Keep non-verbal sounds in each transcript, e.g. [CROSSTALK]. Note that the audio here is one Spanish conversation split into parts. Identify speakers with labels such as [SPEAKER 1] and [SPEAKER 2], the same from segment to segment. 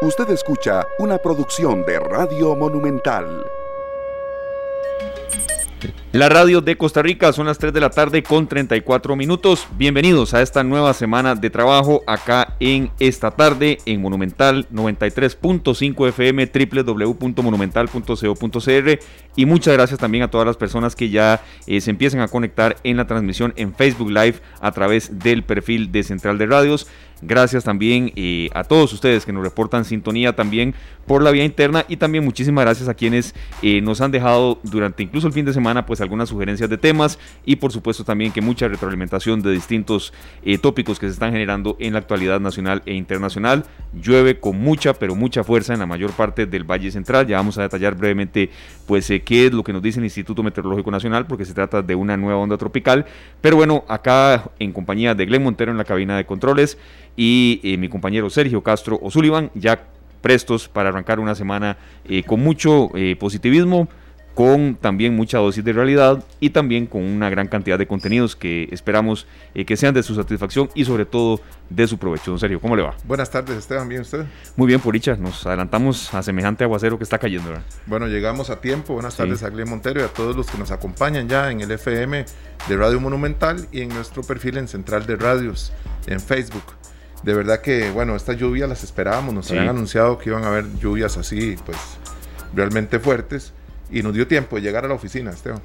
[SPEAKER 1] Usted escucha una producción de Radio Monumental.
[SPEAKER 2] La radio de Costa Rica son las 3 de la tarde con 34 minutos. Bienvenidos a esta nueva semana de trabajo acá en esta tarde en Monumental 93.5 FM www.monumental.co.cr y muchas gracias también a todas las personas que ya eh, se empiezan a conectar en la transmisión en Facebook Live a través del perfil de Central de Radios. Gracias también eh, a todos ustedes que nos reportan sintonía también por la vía interna y también muchísimas gracias a quienes eh, nos han dejado durante incluso el fin de semana pues algunas sugerencias de temas y por supuesto también que mucha retroalimentación de distintos eh, tópicos que se están generando en la actualidad nacional e internacional. Llueve con mucha pero mucha fuerza en la mayor parte del Valle Central. Ya vamos a detallar brevemente pues qué es lo que nos dice el Instituto Meteorológico Nacional porque se trata de una nueva onda tropical. Pero bueno, acá en compañía de Glenn Montero en la cabina de controles y eh, mi compañero Sergio Castro O'Sullivan, ya prestos para arrancar una semana eh, con mucho eh, positivismo, con también mucha dosis de realidad y también con una gran cantidad de contenidos que esperamos que sean de su satisfacción y sobre todo de su provecho. Don Sergio, ¿cómo le va?
[SPEAKER 3] Buenas tardes, Esteban, ¿bien usted?
[SPEAKER 2] Muy bien, por dicha, nos adelantamos a semejante aguacero que está cayendo.
[SPEAKER 3] Bueno, llegamos a tiempo. Buenas tardes a Glenn Montero y a todos los que nos acompañan ya en el FM de Radio Monumental y en nuestro perfil en Central de Radios en Facebook de verdad que, bueno, esta lluvia las esperábamos, nos habían anunciado que iban a haber lluvias así, pues, realmente fuertes, y nos dio tiempo de llegar a la oficina, Esteban.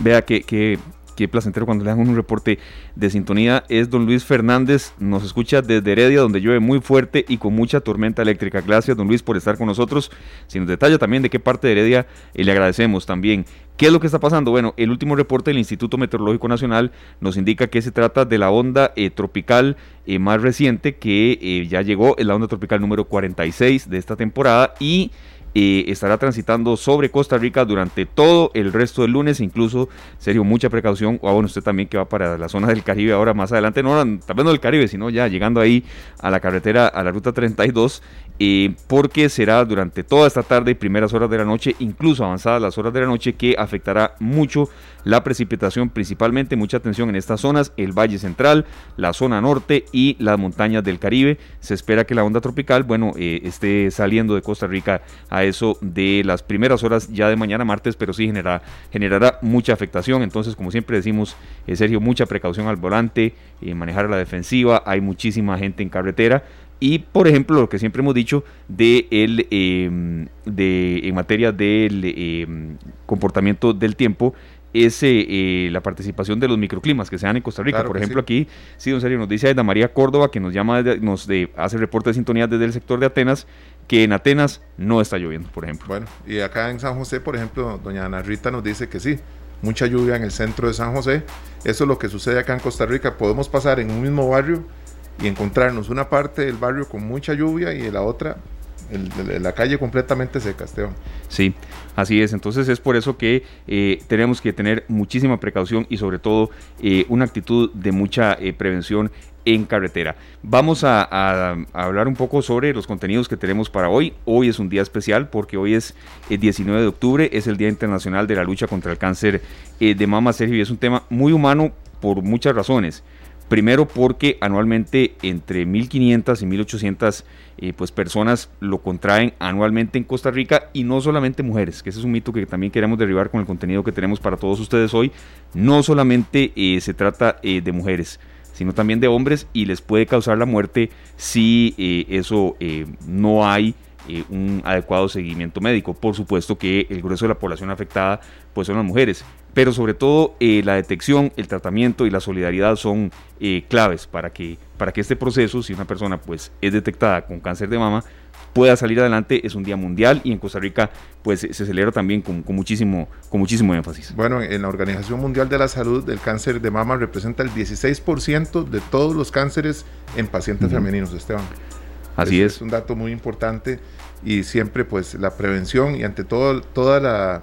[SPEAKER 2] Vea que, que, qué placentero cuando le dan un reporte de sintonía, es don Luis Fernández, nos escucha desde Heredia, donde llueve muy fuerte y con mucha tormenta eléctrica. Gracias, don Luis, por estar con nosotros. Si nos detalla también de qué parte de Heredia, eh, le agradecemos también. ¿Qué es lo que está pasando? Bueno, el último reporte del Instituto Meteorológico Nacional nos indica que se trata de la onda eh, tropical eh, más reciente que eh, ya llegó, es la onda tropical número 46 de esta temporada y estará transitando sobre Costa Rica durante todo el resto del lunes, incluso, serio, mucha precaución, o bueno, usted también que va para la zona del Caribe ahora más adelante, no también no del Caribe, sino ya llegando ahí a la carretera, a la ruta 32, porque será durante toda esta tarde y primeras horas de la noche, incluso avanzadas las horas de la noche, que afectará mucho la precipitación, principalmente mucha atención en estas zonas, el Valle Central, la zona norte y las montañas del Caribe. Se espera que la onda tropical, bueno, eh, esté saliendo de Costa Rica a eso de las primeras horas ya de mañana martes, pero sí generará, generará mucha afectación. Entonces, como siempre decimos, eh, Sergio, mucha precaución al volante, eh, manejar a la defensiva, hay muchísima gente en carretera y por ejemplo lo que siempre hemos dicho de, el, em, de en materia del em, comportamiento del tiempo es eh, la participación de los microclimas que se dan en Costa Rica. por ejemplo, aquí, sí, don Sergio, nos dice Aida María Córdoba, que nos llama, nos de, hace reporte de sintonía desde el sector de Atenas, que en Atenas no está lloviendo, por ejemplo.
[SPEAKER 3] Bueno, y acá en San José, por ejemplo, doña Ana Rita nos dice que sí, mucha lluvia en el centro de San José. Eso es lo que sucede acá en Costa Rica. Podemos pasar en un mismo barrio y encontrarnos una parte del barrio con mucha lluvia y la otra la calle completamente seca, Esteban.
[SPEAKER 2] Sí, así es. Entonces es por eso que eh, tenemos que tener muchísima precaución y sobre todo eh, una actitud de mucha eh, prevención en carretera. Vamos a, hablar un poco sobre los contenidos que tenemos para hoy. Hoy es un día especial porque hoy es el 19 de octubre, es el Día Internacional de la Lucha contra el Cáncer de Mama, Sergio, y es un tema muy humano por muchas razones. Primero porque anualmente entre 1.500 y 1.800 eh, pues personas lo contraen anualmente en Costa Rica y no solamente mujeres, que ese es un mito que también queremos derribar con el contenido que tenemos para todos ustedes hoy. No solamente eh, se trata eh, de mujeres, sino también de hombres y les puede causar la muerte si eso no hay un adecuado seguimiento médico. Por supuesto que el grueso de la población afectada pues son las mujeres, pero sobre todo eh, la detección, el tratamiento y la solidaridad son eh, claves para que, para que este proceso, si una persona pues es detectada con cáncer de mama, pueda salir adelante. Es un día mundial y en Costa Rica pues se celebra también con, muchísimo, con muchísimo énfasis.
[SPEAKER 3] Bueno, en la Organización Mundial de la Salud, el cáncer de mama representa el 16% de todos los cánceres en pacientes femeninos, Esteban.
[SPEAKER 2] Así es.
[SPEAKER 3] Es un dato muy importante y siempre pues la prevención y ante todo toda la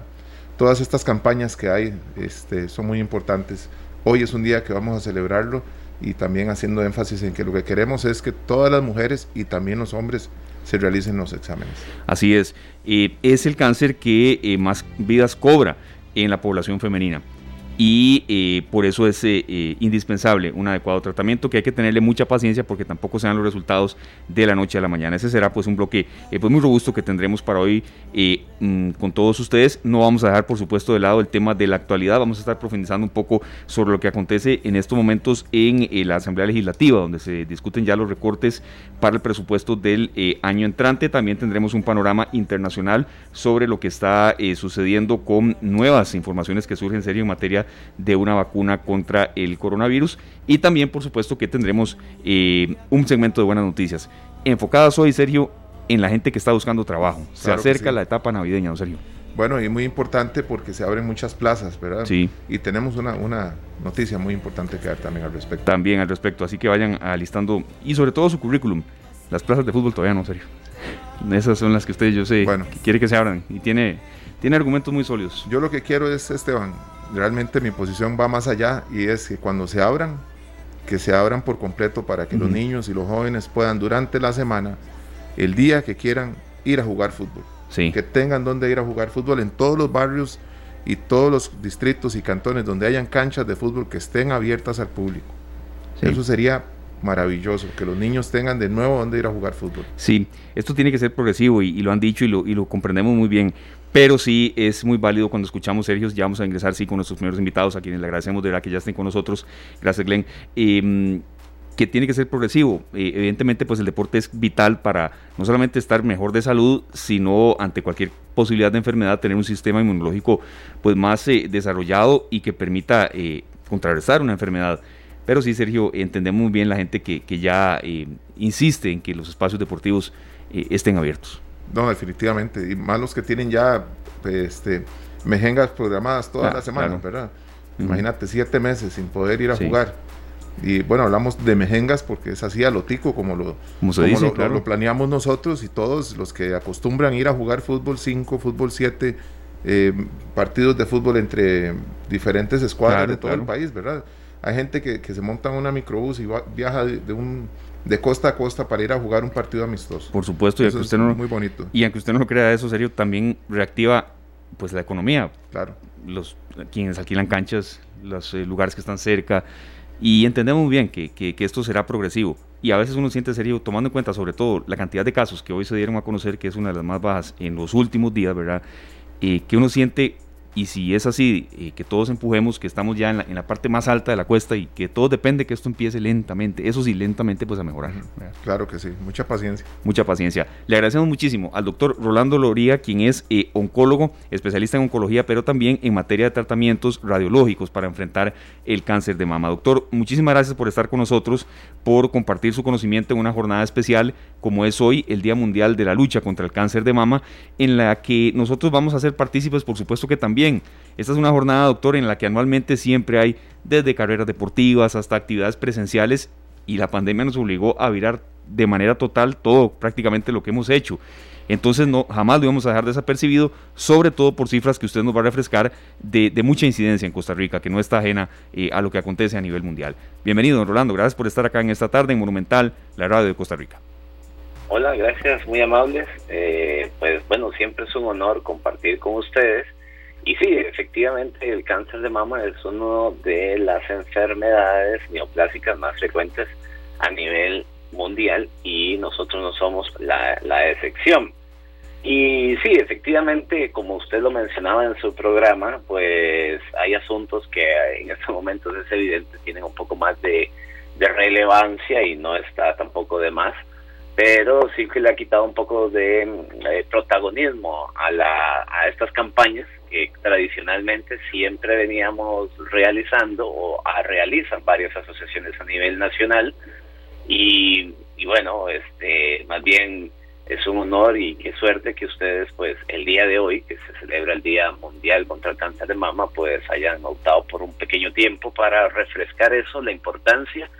[SPEAKER 3] todas estas campañas que hay este, son muy importantes. Hoy es un día que vamos a celebrarlo y también haciendo énfasis en que lo que queremos es que todas las mujeres y también los hombres se realicen los exámenes.
[SPEAKER 2] Así es, eh, es el cáncer que eh, más vidas cobra en la población femenina. Y eh, por eso es eh, eh, indispensable un adecuado tratamiento que hay que tenerle mucha paciencia porque tampoco se dan los resultados de la noche a la mañana. Ese será pues un bloque pues muy robusto que tendremos para hoy mm, con todos ustedes. No vamos a dejar por supuesto de lado el tema de la actualidad, vamos a estar profundizando un poco sobre lo que acontece en estos momentos en la Asamblea Legislativa donde se discuten ya los recortes para el presupuesto del año entrante. También tendremos un panorama internacional sobre lo que está sucediendo con nuevas informaciones que surgen en serio en materia de una vacuna contra el coronavirus. Y también, por supuesto, que tendremos eh, un segmento de buenas noticias. Enfocadas hoy, Sergio, en la gente que está buscando trabajo. Se acerca la etapa navideña, ¿no, Sergio?
[SPEAKER 3] Bueno, y muy importante porque se abren muchas plazas, ¿verdad?
[SPEAKER 2] Sí.
[SPEAKER 3] Y tenemos una, una noticia muy importante que dar también al respecto.
[SPEAKER 2] También al respecto, así que vayan alistando, y sobre todo su currículum. Las plazas de fútbol todavía no, Sergio. Esas son las que ustedes, yo sé, bueno. que quiere que se abran. Y tiene, tiene argumentos muy sólidos.
[SPEAKER 3] Yo lo que quiero es, Esteban, realmente mi posición va más allá y es que cuando se abran, que se abran por completo para que los niños y los jóvenes puedan durante la semana, el día que quieran, ir a jugar fútbol. Que tengan donde ir a jugar fútbol en todos los barrios y todos los distritos y cantones donde hayan canchas de fútbol que estén abiertas al público. Eso sería maravilloso, que los niños tengan de nuevo donde ir a jugar fútbol.
[SPEAKER 2] Sí, esto tiene que ser progresivo y, lo han dicho y lo, y lo comprendemos muy bien pero sí es muy válido cuando escuchamos Sergio, ya vamos a ingresar sí con nuestros primeros invitados, a quienes le agradecemos de verdad que ya estén con nosotros, gracias Glenn, em, que tiene que ser progresivo. Eh, evidentemente pues el deporte es vital para no solamente estar mejor de salud, sino ante cualquier posibilidad de enfermedad tener un sistema inmunológico pues más eh, desarrollado y que permita eh, contrarrestar una enfermedad. Pero sí, Sergio, entendemos muy bien la gente que, que ya insiste en que los espacios deportivos estén abiertos.
[SPEAKER 3] No, definitivamente. Y más los que tienen ya este, mejengas programadas todas las semanas, ¿verdad? Imagínate, siete meses sin poder ir a jugar. Y bueno, hablamos de mejengas porque es así a lo tico, como lo, lo, planeamos nosotros y todos los que acostumbran ir a jugar fútbol 5, fútbol 7, eh, partidos de fútbol entre diferentes escuadras de todo el país, ¿verdad? Hay gente que, se monta en una microbús y viaja de un de costa a costa para ir a jugar un partido amistoso.
[SPEAKER 2] Por supuesto, y
[SPEAKER 3] aunque usted no, muy bonito.
[SPEAKER 2] Y aunque usted no lo crea eso, serio, también reactiva pues la economía.
[SPEAKER 3] Claro.
[SPEAKER 2] Los quienes alquilan canchas, los eh, lugares que están cerca y entendemos muy bien que, que, esto será progresivo. Y a veces uno siente serio, tomando en cuenta sobre todo la cantidad de casos que hoy se dieron a conocer, que es una de las más bajas en los últimos días, ¿verdad? Eh, que uno siente y si es así, eh, que todos empujemos, que estamos ya en la, parte más alta de la cuesta y que todo depende que esto empiece lentamente, eso sí, lentamente pues a mejorar.
[SPEAKER 3] Claro que sí, mucha paciencia.
[SPEAKER 2] Mucha paciencia. Le agradecemos muchísimo al doctor Rolando Loría, quien es eh, oncólogo, especialista en oncología, pero también en materia de tratamientos radiológicos para enfrentar el cáncer de mama. Doctor, muchísimas gracias por estar con nosotros, por compartir su conocimiento en una jornada especial como es hoy el Día Mundial de la Lucha contra el Cáncer de Mama, en la que nosotros vamos a ser partícipes, por supuesto que también esta es una jornada, doctor, en la que anualmente siempre hay desde carreras deportivas hasta actividades presenciales y la pandemia nos obligó a virar de manera total todo prácticamente lo que hemos hecho. Entonces no, jamás lo íbamos a dejar desapercibido, sobre todo por cifras que usted nos va a refrescar de, mucha incidencia en Costa Rica, que no está ajena eh, a lo que acontece a nivel mundial. Bienvenido, don Rolando, gracias por estar acá en esta tarde en Monumental, la radio de Costa Rica.
[SPEAKER 4] Hola, gracias, muy amables. Eh, pues bueno, siempre es un honor compartir con ustedes y sí, efectivamente el cáncer de mama es uno de las enfermedades neoplásicas más frecuentes a nivel mundial y nosotros no somos la, la excepción. Y sí, efectivamente, como usted lo mencionaba en su programa, pues hay asuntos que en estos momentos es evidente tienen un poco más de, de relevancia y no está tampoco de más pero sí que le ha quitado un poco de eh, protagonismo a, la, a estas campañas que tradicionalmente siempre veníamos realizando o realizan varias asociaciones a nivel nacional. Y, y bueno, este más bien es un honor y qué suerte que ustedes pues el día de hoy que se celebra el Día Mundial contra el Cáncer de Mama pues hayan optado por un pequeño tiempo para refrescar eso, la importancia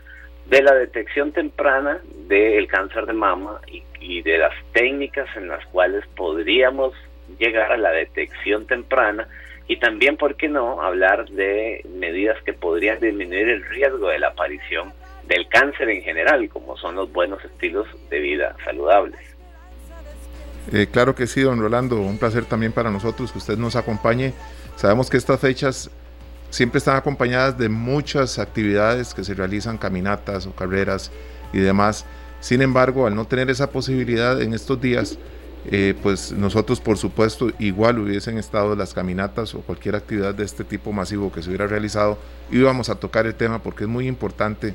[SPEAKER 4] de la detección temprana del cáncer de mama y, de las técnicas en las cuales podríamos llegar a la detección temprana y también, ¿por qué no?, hablar de medidas que podrían disminuir el riesgo de la aparición del cáncer en general, como son los buenos estilos de vida saludables.
[SPEAKER 3] Eh, claro que sí, don Rolando, un placer también para nosotros que usted nos acompañe. Sabemos que estas fechas siempre están acompañadas de muchas actividades que se realizan, caminatas o carreras y demás. Sin embargo, al no tener esa posibilidad en estos días, eh, pues nosotros por supuesto igual hubiesen estado las caminatas o cualquier actividad de este tipo masivo que se hubiera realizado, íbamos a tocar el tema porque es muy importante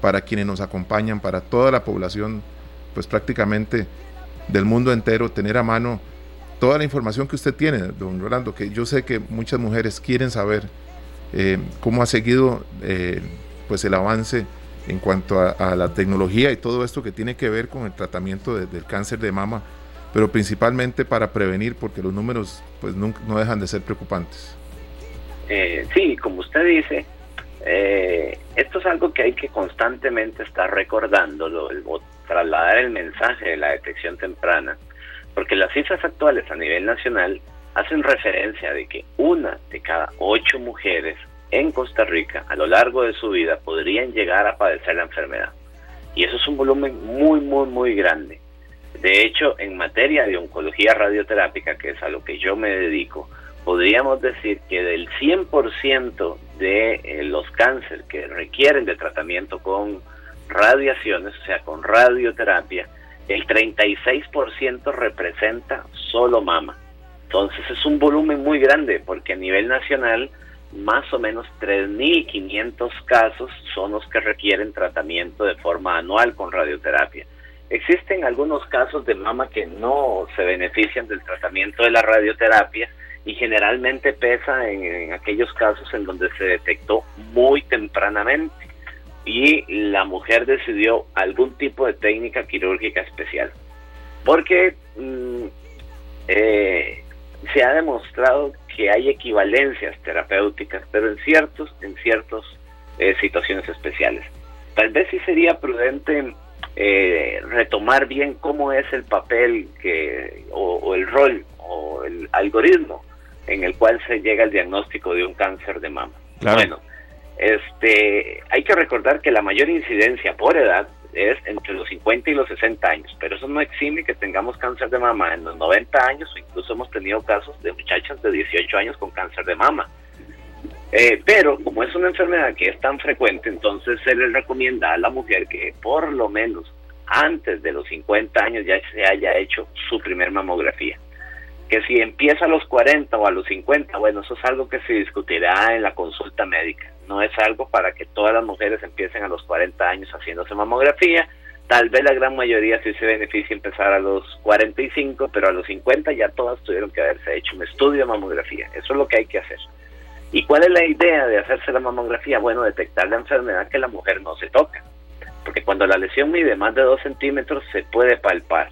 [SPEAKER 3] para quienes nos acompañan, para toda la población, pues prácticamente del mundo entero, tener a mano toda la información que usted tiene, don Rolando, que yo sé que muchas mujeres quieren saber eh, cómo ha seguido eh, pues el avance en cuanto a, la tecnología y todo esto que tiene que ver con el tratamiento del cáncer de mama pero principalmente para prevenir, porque los números pues nunca, no dejan de ser preocupantes.
[SPEAKER 4] Eh, sí, como usted dice, eh, esto es algo que hay que constantemente estar recordándolo o trasladar el mensaje de la detección temprana, porque las cifras actuales a nivel nacional hacen referencia de que una de cada ocho mujeres en Costa Rica a lo largo de su vida podrían llegar a padecer la enfermedad. Y eso es un volumen muy, muy, muy grande. De hecho, en materia de oncología radioterápica, que es a lo que yo me dedico, podríamos decir que del 100% de eh, los cánceres que requieren de tratamiento con radiaciones, o sea, con radioterapia, el 36% representa solo mama. Entonces es un volumen muy grande porque a nivel nacional más o menos 3.500 casos son los que requieren tratamiento de forma anual con radioterapia. Existen algunos casos de mama que no se benefician del tratamiento de la radioterapia y generalmente pesa en, aquellos casos en donde se detectó muy tempranamente y la mujer decidió algún tipo de técnica quirúrgica especial. Porque mm, eh, se ha demostrado que hay equivalencias terapéuticas, pero en ciertos, en ciertas eh, situaciones especiales. Tal vez sí sería prudente eh, retomar bien cómo es el papel que, o, el rol o el algoritmo en el cual se llega al diagnóstico de un cáncer de mama. Bueno, este, hay que recordar que la mayor incidencia por edad es entre los 50 y los 60 años, pero eso no exime que tengamos cáncer de mama en los 90 años o incluso hemos tenido casos de muchachas de 18 años con cáncer de mama. Eh, pero como es una enfermedad que es tan frecuente, entonces se le recomienda a la mujer que por lo menos antes de los 50 años ya se haya hecho su primer mamografía. Que si empieza a los 40 o a los 50, bueno, eso es algo que se discutirá en la consulta médica. No es algo para que todas las mujeres empiecen a los 40 años haciéndose mamografía. Tal vez la gran mayoría sí se beneficia empezar a los 45, pero a los 50 ya todas tuvieron que haberse hecho un estudio de mamografía. Eso es lo que hay que hacer. ¿Y cuál es la idea de hacerse la mamografía? Bueno, detectar la enfermedad que la mujer no se toca. Porque cuando la lesión mide más de 2 centímetros se puede palpar.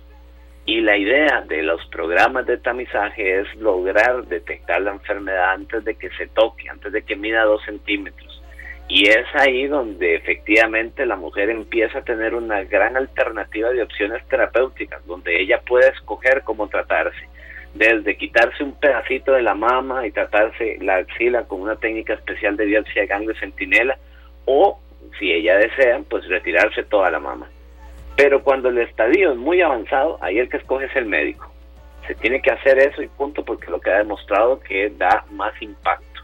[SPEAKER 4] Y la idea de los programas de tamizaje es lograr detectar la enfermedad antes de que se toque, antes de que mida 2 centímetros. Y es ahí donde efectivamente la mujer empieza a tener una gran alternativa de opciones terapéuticas, donde ella puede escoger cómo tratarse desde quitarse un pedacito de la mama y tratarse la axila con una técnica especial de biopsia de ganglio centinela o si ella desea pues retirarse toda la mama. Pero cuando el estadio es muy avanzado ahí el que escoge es el médico. Se tiene que hacer eso y punto porque lo que ha demostrado que da más impacto.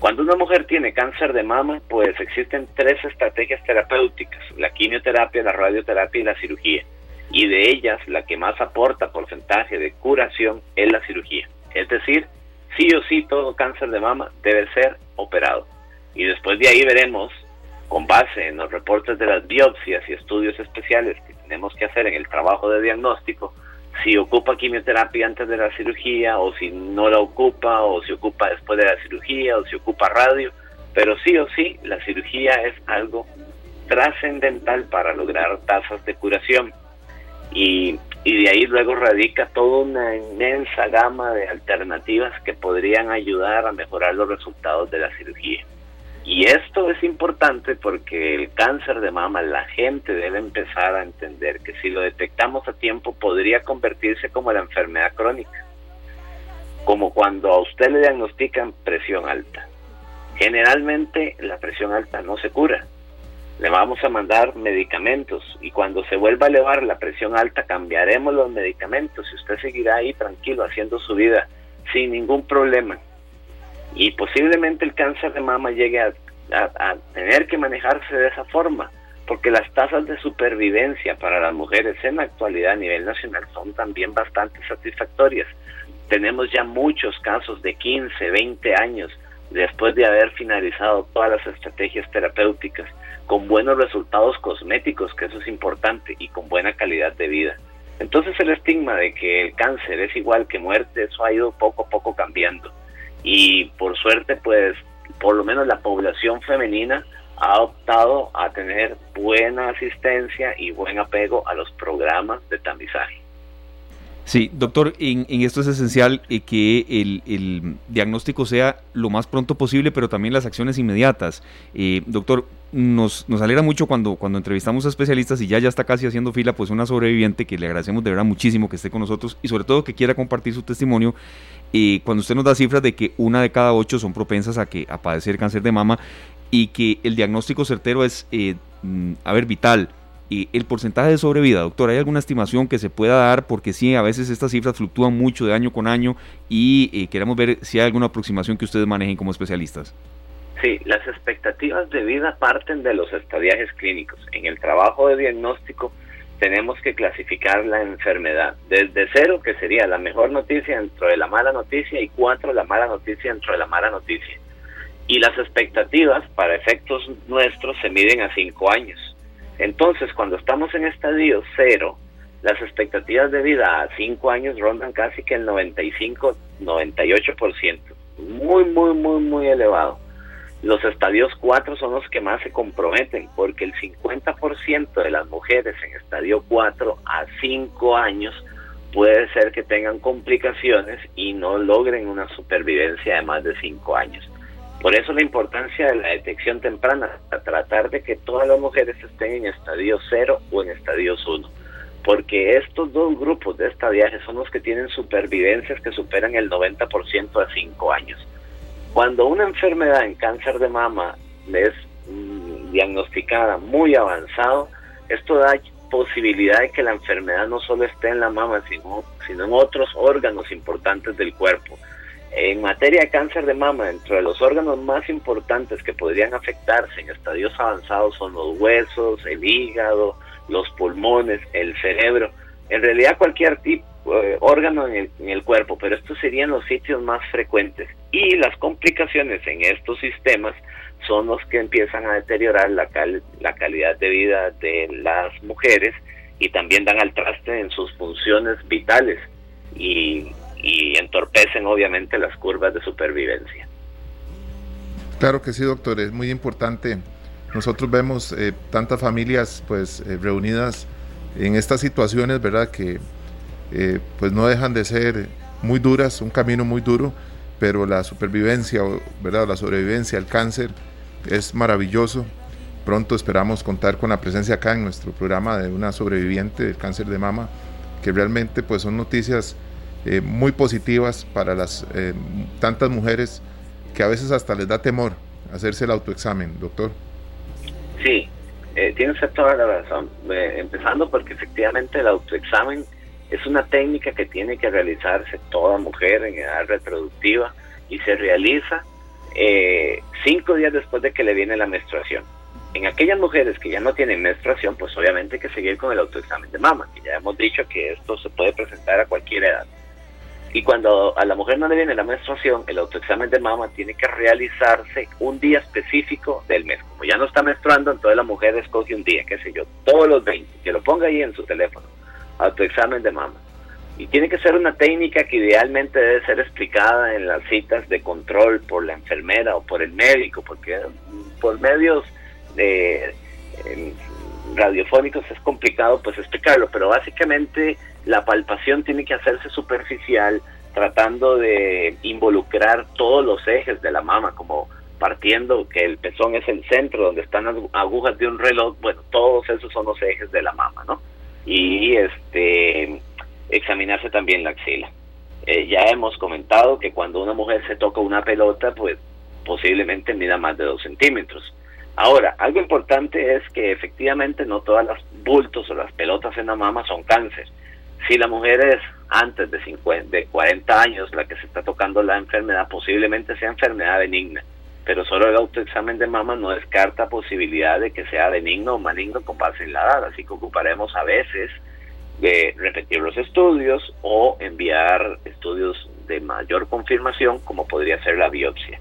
[SPEAKER 4] Cuando una mujer tiene cáncer de mama pues existen tres estrategias terapéuticas la quimioterapia la radioterapia y la cirugía y de ellas la que más aporta porcentaje de curación es la cirugía. Es decir, sí o sí todo cáncer de mama debe ser operado. Y después de ahí veremos, con base en los reportes de las biopsias y estudios especiales que tenemos que hacer en el trabajo de diagnóstico, si ocupa quimioterapia antes de la cirugía o si no la ocupa o si ocupa después de la cirugía o si ocupa radio. Pero sí o sí, la cirugía es algo trascendental para lograr tasas de curación y, de ahí luego radica toda una inmensa gama de alternativas que podrían ayudar a mejorar los resultados de la cirugía. Y esto es importante porque el cáncer de mama, la gente debe empezar a entender que si lo detectamos a tiempo podría convertirse como la enfermedad crónica, como cuando a usted le diagnostican presión alta. Generalmente la presión alta no se cura, le vamos a mandar medicamentos y cuando se vuelva a elevar la presión alta cambiaremos los medicamentos y usted seguirá ahí tranquilo haciendo su vida sin ningún problema. y posiblemente el cáncer de mama llegue a, tener que manejarse de esa forma, porque las tasas de supervivencia para las mujeres en la actualidad a nivel nacional son también bastante satisfactorias. Tenemos ya muchos casos de 15, 20 años después de haber finalizado todas las estrategias terapéuticas con buenos resultados cosméticos, que eso es importante, y con buena calidad de vida. Entonces el estigma de que el cáncer es igual que muerte, eso ha ido poco a poco cambiando. Y por suerte, pues, por lo menos la población femenina ha optado a tener buena asistencia y buen apego a los programas de tamizaje.
[SPEAKER 2] Sí, doctor, en, esto es esencial eh, que el, diagnóstico sea lo más pronto posible, pero también las acciones inmediatas. Eh, doctor, nos, nos alegra mucho cuando, cuando entrevistamos a especialistas y ya ya está casi haciendo fila, pues una sobreviviente que le agradecemos de verdad muchísimo que esté con nosotros y sobre todo que quiera compartir su testimonio. Eh, cuando usted nos da cifras de que una de cada ocho son propensas a, que, a padecer cáncer de mama y que el diagnóstico certero es, mm, a ver, vital el porcentaje de sobrevida, doctor, ¿hay alguna estimación que se pueda dar? Porque sí, a veces estas cifras fluctúan mucho de año con año y eh, queremos ver si hay alguna aproximación que ustedes manejen como especialistas.
[SPEAKER 4] Sí, las expectativas de vida parten de los estadiajes clínicos. En el trabajo de diagnóstico tenemos que clasificar la enfermedad desde cero, que sería la mejor noticia dentro de la mala noticia, y cuatro, la mala noticia dentro de la mala noticia. Y las expectativas para efectos nuestros se miden a cinco años. Entonces, cuando estamos en estadio cero, las expectativas de vida a cinco años rondan casi que el 95-98%. Muy, muy, muy, muy elevado. Los estadios 4 son los que más se comprometen, porque el 50% de las mujeres en estadio 4 a 5 años puede ser que tengan complicaciones y no logren una supervivencia de más de 5 años. Por eso la importancia de la detección temprana, a tratar de que todas las mujeres estén en estadio 0 o en estadios 1, porque estos dos grupos de estadiaje son los que tienen supervivencias que superan el 90% a 5 años. Cuando una enfermedad en cáncer de mama es mm, diagnosticada muy avanzado, esto da posibilidad de que la enfermedad no solo esté en la mama, sino, sino en otros órganos importantes del cuerpo en materia de cáncer de mama, dentro de los órganos más importantes que podrían afectarse en estadios avanzados son los huesos, el hígado, los pulmones, el cerebro, en realidad cualquier tipo eh, órgano en el, cuerpo, pero estos serían los sitios más frecuentes. Y las complicaciones en estos sistemas son los que empiezan a deteriorar la, la calidad de vida de las mujeres y también dan al traste en sus funciones vitales. Y y entorpecen obviamente las curvas de supervivencia.
[SPEAKER 3] Claro que sí, doctor, es muy importante. Nosotros vemos eh, tantas familias pues eh, reunidas en estas situaciones, ¿verdad? Que eh, pues no dejan de ser muy duras, un camino muy duro, pero la supervivencia, ¿verdad? La sobrevivencia al cáncer es maravilloso. Pronto esperamos contar con la presencia acá en nuestro programa de una sobreviviente del cáncer de mama, que realmente pues son noticias eh, muy positivas para las eh, tantas mujeres que a veces hasta les da temor hacerse el autoexamen, doctor.
[SPEAKER 4] Sí, eh, tiene toda la razón. Eh, empezando porque efectivamente el autoexamen es una técnica que tiene que realizarse toda mujer en edad reproductiva y se realiza cinco días después de que le viene la menstruación. En aquellas mujeres que ya no tienen menstruación, pues obviamente hay que seguir con el autoexamen de mama, que ya hemos dicho que esto se puede presentar a cualquier edad. Y cuando a la mujer no le viene la menstruación, el autoexamen de mama tiene que realizarse un día específico del mes. Como ya no está menstruando, entonces la mujer escoge un día, qué sé yo, todos los 20, que lo ponga ahí en su teléfono, autoexamen de mama. Y tiene que ser una técnica que idealmente debe ser explicada en las citas de control por la enfermera o por el médico, porque por medios de, eh, radiofónicos es complicado pues explicarlo, pero básicamente la palpación tiene que hacerse superficial, tratando de involucrar todos los ejes de la mama, como partiendo que el pezón es el centro donde están agujas de un reloj, bueno, todos esos son los ejes de la mama, ¿no? Y este examinarse también la axila. Eh, ya hemos comentado que cuando una mujer se toca una pelota, pues posiblemente mida más de dos centímetros. Ahora, algo importante es que efectivamente no todas las bultos o las pelotas en la mama son cáncer Si la mujer es antes de, 50, de 40 años la que se está tocando la enfermedad, posiblemente sea enfermedad benigna, pero solo el autoexamen de mama no descarta posibilidad de que sea benigno o maligno con base en la edad, así que ocuparemos a veces de repetir los estudios o enviar estudios de mayor confirmación como podría ser la biopsia.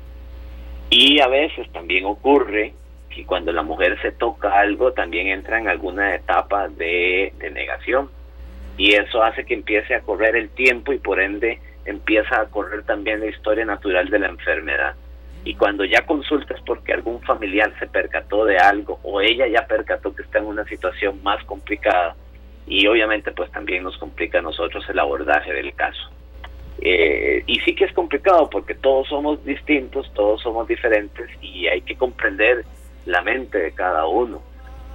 [SPEAKER 4] Y a veces también ocurre que cuando la mujer se toca algo también entra en alguna etapa de, de negación y eso hace que empiece a correr el tiempo y por ende empieza a correr también la historia natural de la enfermedad. Y cuando ya consultas porque algún familiar se percató de algo o ella ya percató que está en una situación más complicada y obviamente pues también nos complica a nosotros el abordaje del caso. Eh, y sí que es complicado porque todos somos distintos, todos somos diferentes y hay que comprender la mente de cada uno.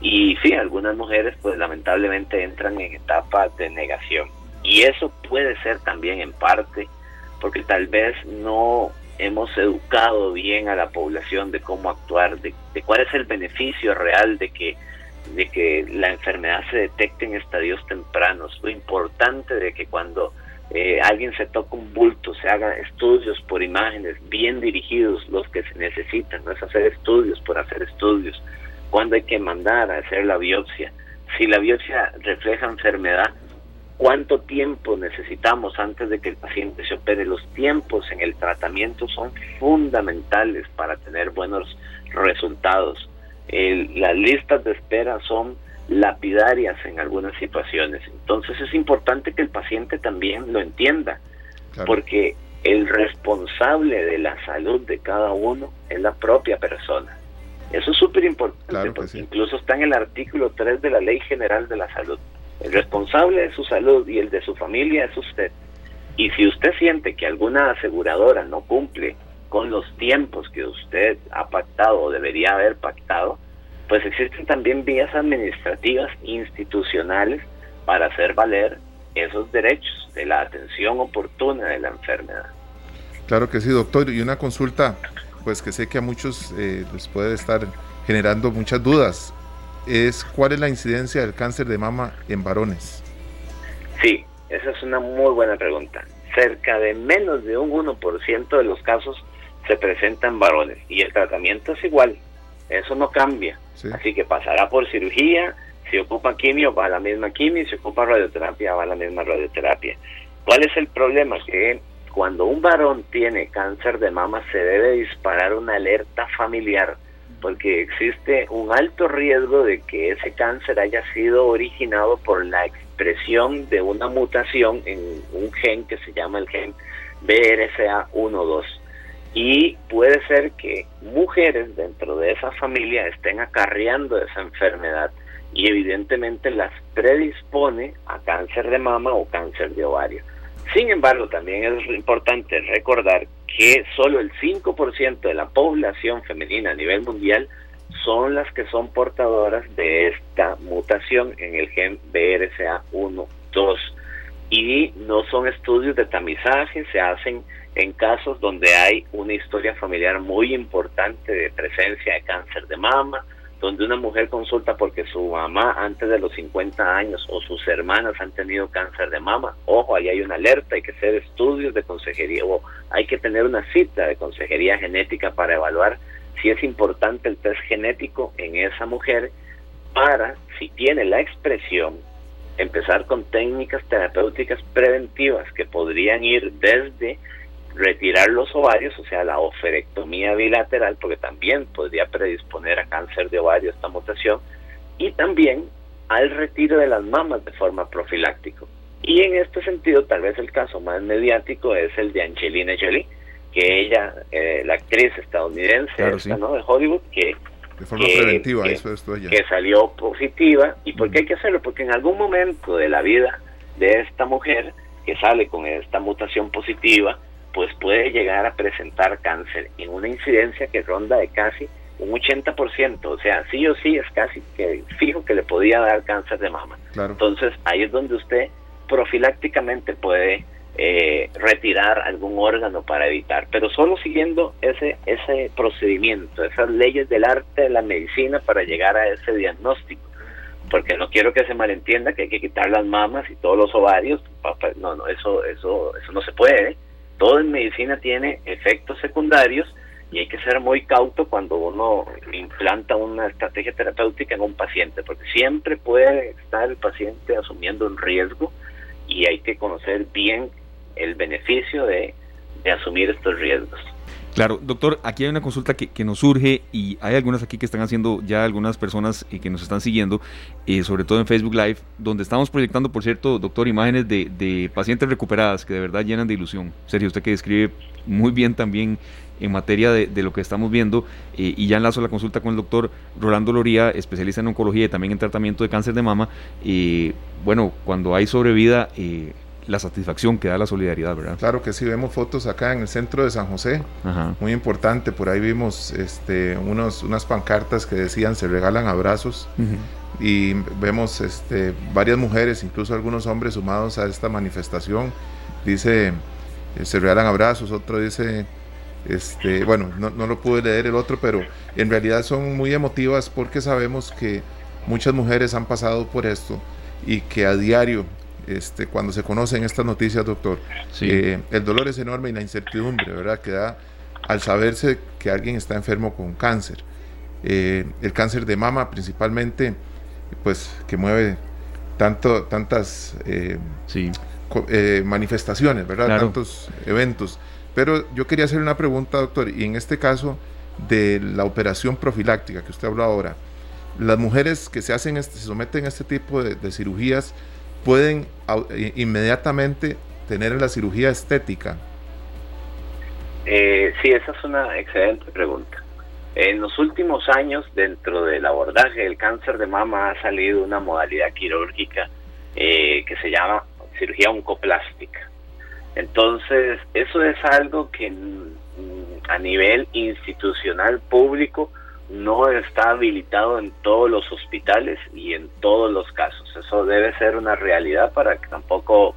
[SPEAKER 4] Y sí, algunas mujeres pues lamentablemente entran en etapas de negación. Y eso puede ser también en parte porque tal vez no hemos educado bien a la población de cómo actuar, de, cuál es el beneficio real de que, de que la enfermedad se detecte en estadios tempranos, lo importante de que cuando eh, alguien se toca un bulto, se hagan estudios por imágenes bien dirigidos, los que se necesitan, no es hacer estudios por hacer estudios, cuándo hay que mandar a hacer la biopsia. Si la biopsia refleja enfermedad, cuánto tiempo necesitamos antes de que el paciente se opere. Los tiempos en el tratamiento son fundamentales para tener buenos resultados. las listas de espera son lapidarias en algunas situaciones. Entonces es importante que el paciente también lo entienda, porque el responsable de la salud de cada uno es la propia persona. Eso es súper importante, porque incluso está en el artículo 3 de la Ley General de la Salud. El responsable de su salud y el de su familia es usted. Y si usted siente que alguna aseguradora no cumple con los tiempos que usted ha pactado o debería haber pactado, pues existen también vías administrativas institucionales para hacer valer esos derechos de la atención oportuna de la enfermedad.
[SPEAKER 3] Claro que sí, doctor. Y una consulta pues que sé que a muchos eh, les puede estar generando muchas dudas, es cuál es la incidencia del cáncer de mama en varones.
[SPEAKER 4] Sí, esa es una muy buena pregunta. Cerca de menos de un 1% de los casos se presentan varones y el tratamiento es igual, eso no cambia. Así que pasará por cirugía, si ocupa quimio va a la misma quimio, si ocupa radioterapia va a la misma radioterapia. ¿Cuál es el problema? Que cuando un varón tiene cáncer de mama se debe disparar una alerta familiar porque existe un alto riesgo de que ese cáncer haya sido originado por la expresión de una mutación en un gen que se llama el gen BRCA12 y puede ser que mujeres dentro de esa familia estén acarreando esa enfermedad y evidentemente las predispone a cáncer de mama o cáncer de ovario. Sin embargo, también es importante recordar que solo el 5% de la población femenina a nivel mundial son las que son portadoras de esta mutación en el gen BRCA1, 2 y no son estudios de tamizaje, se hacen en casos donde hay una historia familiar muy importante de presencia de cáncer de mama, donde una mujer consulta porque su mamá antes de los 50 años o sus hermanas han tenido cáncer de mama. Ojo, ahí hay una alerta, hay que hacer estudios de consejería o hay que tener una cita de consejería genética para evaluar si es importante el test genético en esa mujer para, si tiene la expresión, empezar con técnicas terapéuticas preventivas que podrían ir desde retirar los ovarios, o sea, la oferectomía bilateral, porque también podría predisponer a cáncer de ovario esta mutación, y también al retiro de las mamas de forma profiláctico. Y en este sentido, tal vez el caso más mediático es el de Angelina Jolie, que ella, eh, la actriz estadounidense ¿no? de Hollywood, que
[SPEAKER 3] de forma preventiva, eso
[SPEAKER 4] es que salió positiva. ¿Y por qué hay que hacerlo? Porque en algún momento de la vida de esta mujer que sale con esta mutación positiva, pues puede llegar a presentar cáncer en una incidencia que ronda de casi un 80%, o sea, sí o sí es casi que fijo que le podía dar cáncer de mama. Entonces ahí es donde usted profilácticamente puede eh, retirar algún órgano para evitar, pero solo siguiendo ese ese procedimiento, esas leyes del arte de la medicina para llegar a ese diagnóstico. porque no quiero que se malentienda que hay que quitar las mamas y todos los ovarios. No, no, eso, eso, eso no se puede. Todo en medicina tiene efectos secundarios y hay que ser muy cauto cuando uno implanta una estrategia terapéutica en un paciente, porque siempre puede estar el paciente asumiendo un riesgo y hay que conocer bien el beneficio de, de asumir estos riesgos.
[SPEAKER 2] Claro, doctor, aquí hay una consulta que, nos surge y hay algunas aquí que están haciendo ya algunas personas y que nos están siguiendo, eh, sobre todo en Facebook Live, donde estamos proyectando, por cierto, doctor, imágenes de, de, pacientes recuperadas que de verdad llenan de ilusión. Sergio, usted que describe muy bien también en materia de, lo que estamos viendo eh, y ya enlazo la consulta con el doctor Rolando Loría, especialista en oncología y también en tratamiento de cáncer de mama. bueno, cuando hay sobrevida... La satisfacción que da la solidaridad, ¿verdad?
[SPEAKER 3] Claro que sí, vemos fotos acá en el centro de San José, muy importante, por ahí vimos este, unos, unas pancartas que decían se regalan abrazos y vemos este, varias mujeres, incluso algunos hombres sumados a esta manifestación, dice eh, se regalan abrazos, otro dice, este, bueno, no, no lo pude leer el otro, pero en realidad son muy emotivas porque sabemos que muchas mujeres han pasado por esto y que a diario este, cuando se conocen estas noticias, doctor. Eh, el dolor es enorme y la incertidumbre, ¿verdad? Que da al saberse que alguien está enfermo con cáncer. Eh, el cáncer de mama principalmente, pues que mueve tanto, tantas eh, manifestaciones, ¿verdad? Tantos eventos. Pero yo quería hacer una pregunta, doctor, y en este caso de la operación profiláctica que usted habló ahora, las mujeres que se hacen, este, se someten a este tipo de cirugías, pueden inmediatamente tener la cirugía estética?
[SPEAKER 4] Eh, sí, esa es una excelente pregunta. En los últimos años, dentro del abordaje del cáncer de mama, ha salido una modalidad quirúrgica eh, que se llama cirugía oncoplástica. Entonces, eso es algo que a nivel institucional público no está habilitado en todos los hospitales y en todos los casos. Eso debe ser una realidad para que tampoco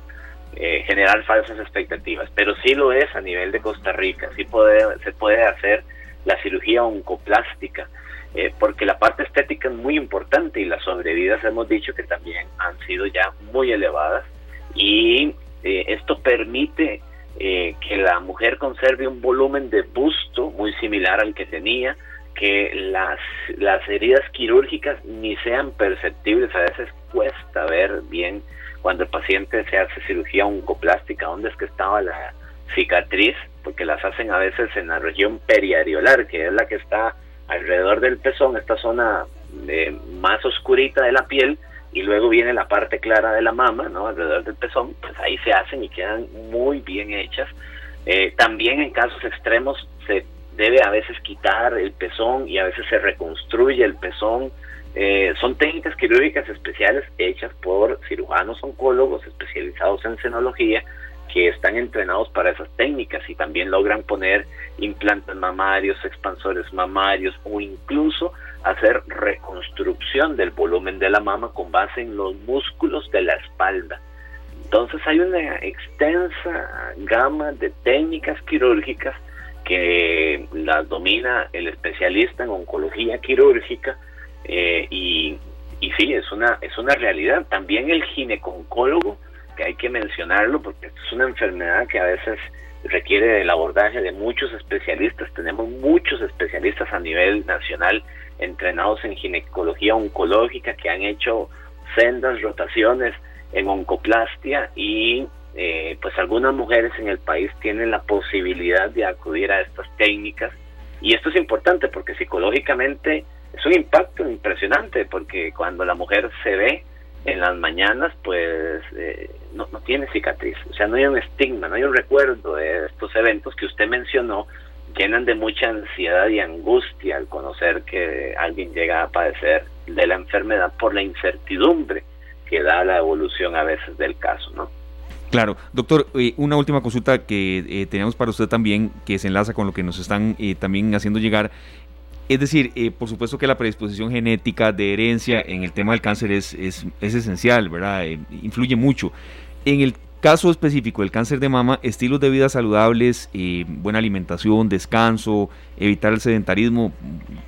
[SPEAKER 4] eh, generar falsas expectativas, pero sí lo es a nivel de Costa Rica, sí se puede hacer la cirugía oncoplástica, eh, porque la parte estética es muy importante y las sobrevidas hemos dicho que también han sido ya muy elevadas. Y eh, esto permite que la mujer conserve un volumen de busto muy similar al que tenía, que las, las heridas quirúrgicas ni sean perceptibles. A veces cuesta ver bien cuando el paciente se hace cirugía oncoplástica, dónde es que estaba la cicatriz, porque las hacen a veces en la región periareolar, que es la que está alrededor del pezón, esta zona eh, más oscurita de la piel, y luego viene la parte clara de la mama, ¿no? Alrededor del pezón, pues ahí se hacen y quedan muy bien hechas. Eh, también en casos extremos se debe a veces quitar el pezón y a veces se reconstruye el pezón. Eh, son técnicas quirúrgicas especiales hechas por cirujanos oncólogos especializados en senología que están entrenados para esas técnicas y también logran poner implantes mamarios, expansores mamarios o incluso hacer reconstrucción del volumen de la mama con base en los músculos de la espalda. Entonces hay una extensa gama de técnicas quirúrgicas que las domina el especialista en oncología quirúrgica eh, y, y sí, es una, es una realidad. También el gineconcólogo, que hay que mencionarlo porque es una enfermedad que a veces requiere del abordaje de muchos especialistas. Tenemos muchos especialistas a nivel nacional entrenados en ginecología oncológica que han hecho sendas rotaciones en oncoplastia y eh, pues algunas mujeres en el país tienen la posibilidad de acudir a estas técnicas y esto es importante porque psicológicamente es un impacto impresionante porque cuando la mujer se ve en las mañanas pues eh, no, no tiene cicatriz, o sea no hay un estigma, no hay un recuerdo de estos eventos que usted mencionó llenan de mucha ansiedad y angustia al conocer que alguien llega a padecer de la enfermedad por la incertidumbre que da la evolución a veces del caso, ¿no?
[SPEAKER 2] Claro, doctor, eh, una última consulta que eh, tenemos para usted también, que se enlaza con lo que nos están eh, también haciendo llegar. Es decir, por supuesto que la predisposición genética de herencia en el tema del cáncer es, es, es esencial, ¿verdad? influye mucho. En el caso específico del cáncer de mama, estilos de vida saludables, buena alimentación, descanso, evitar el sedentarismo,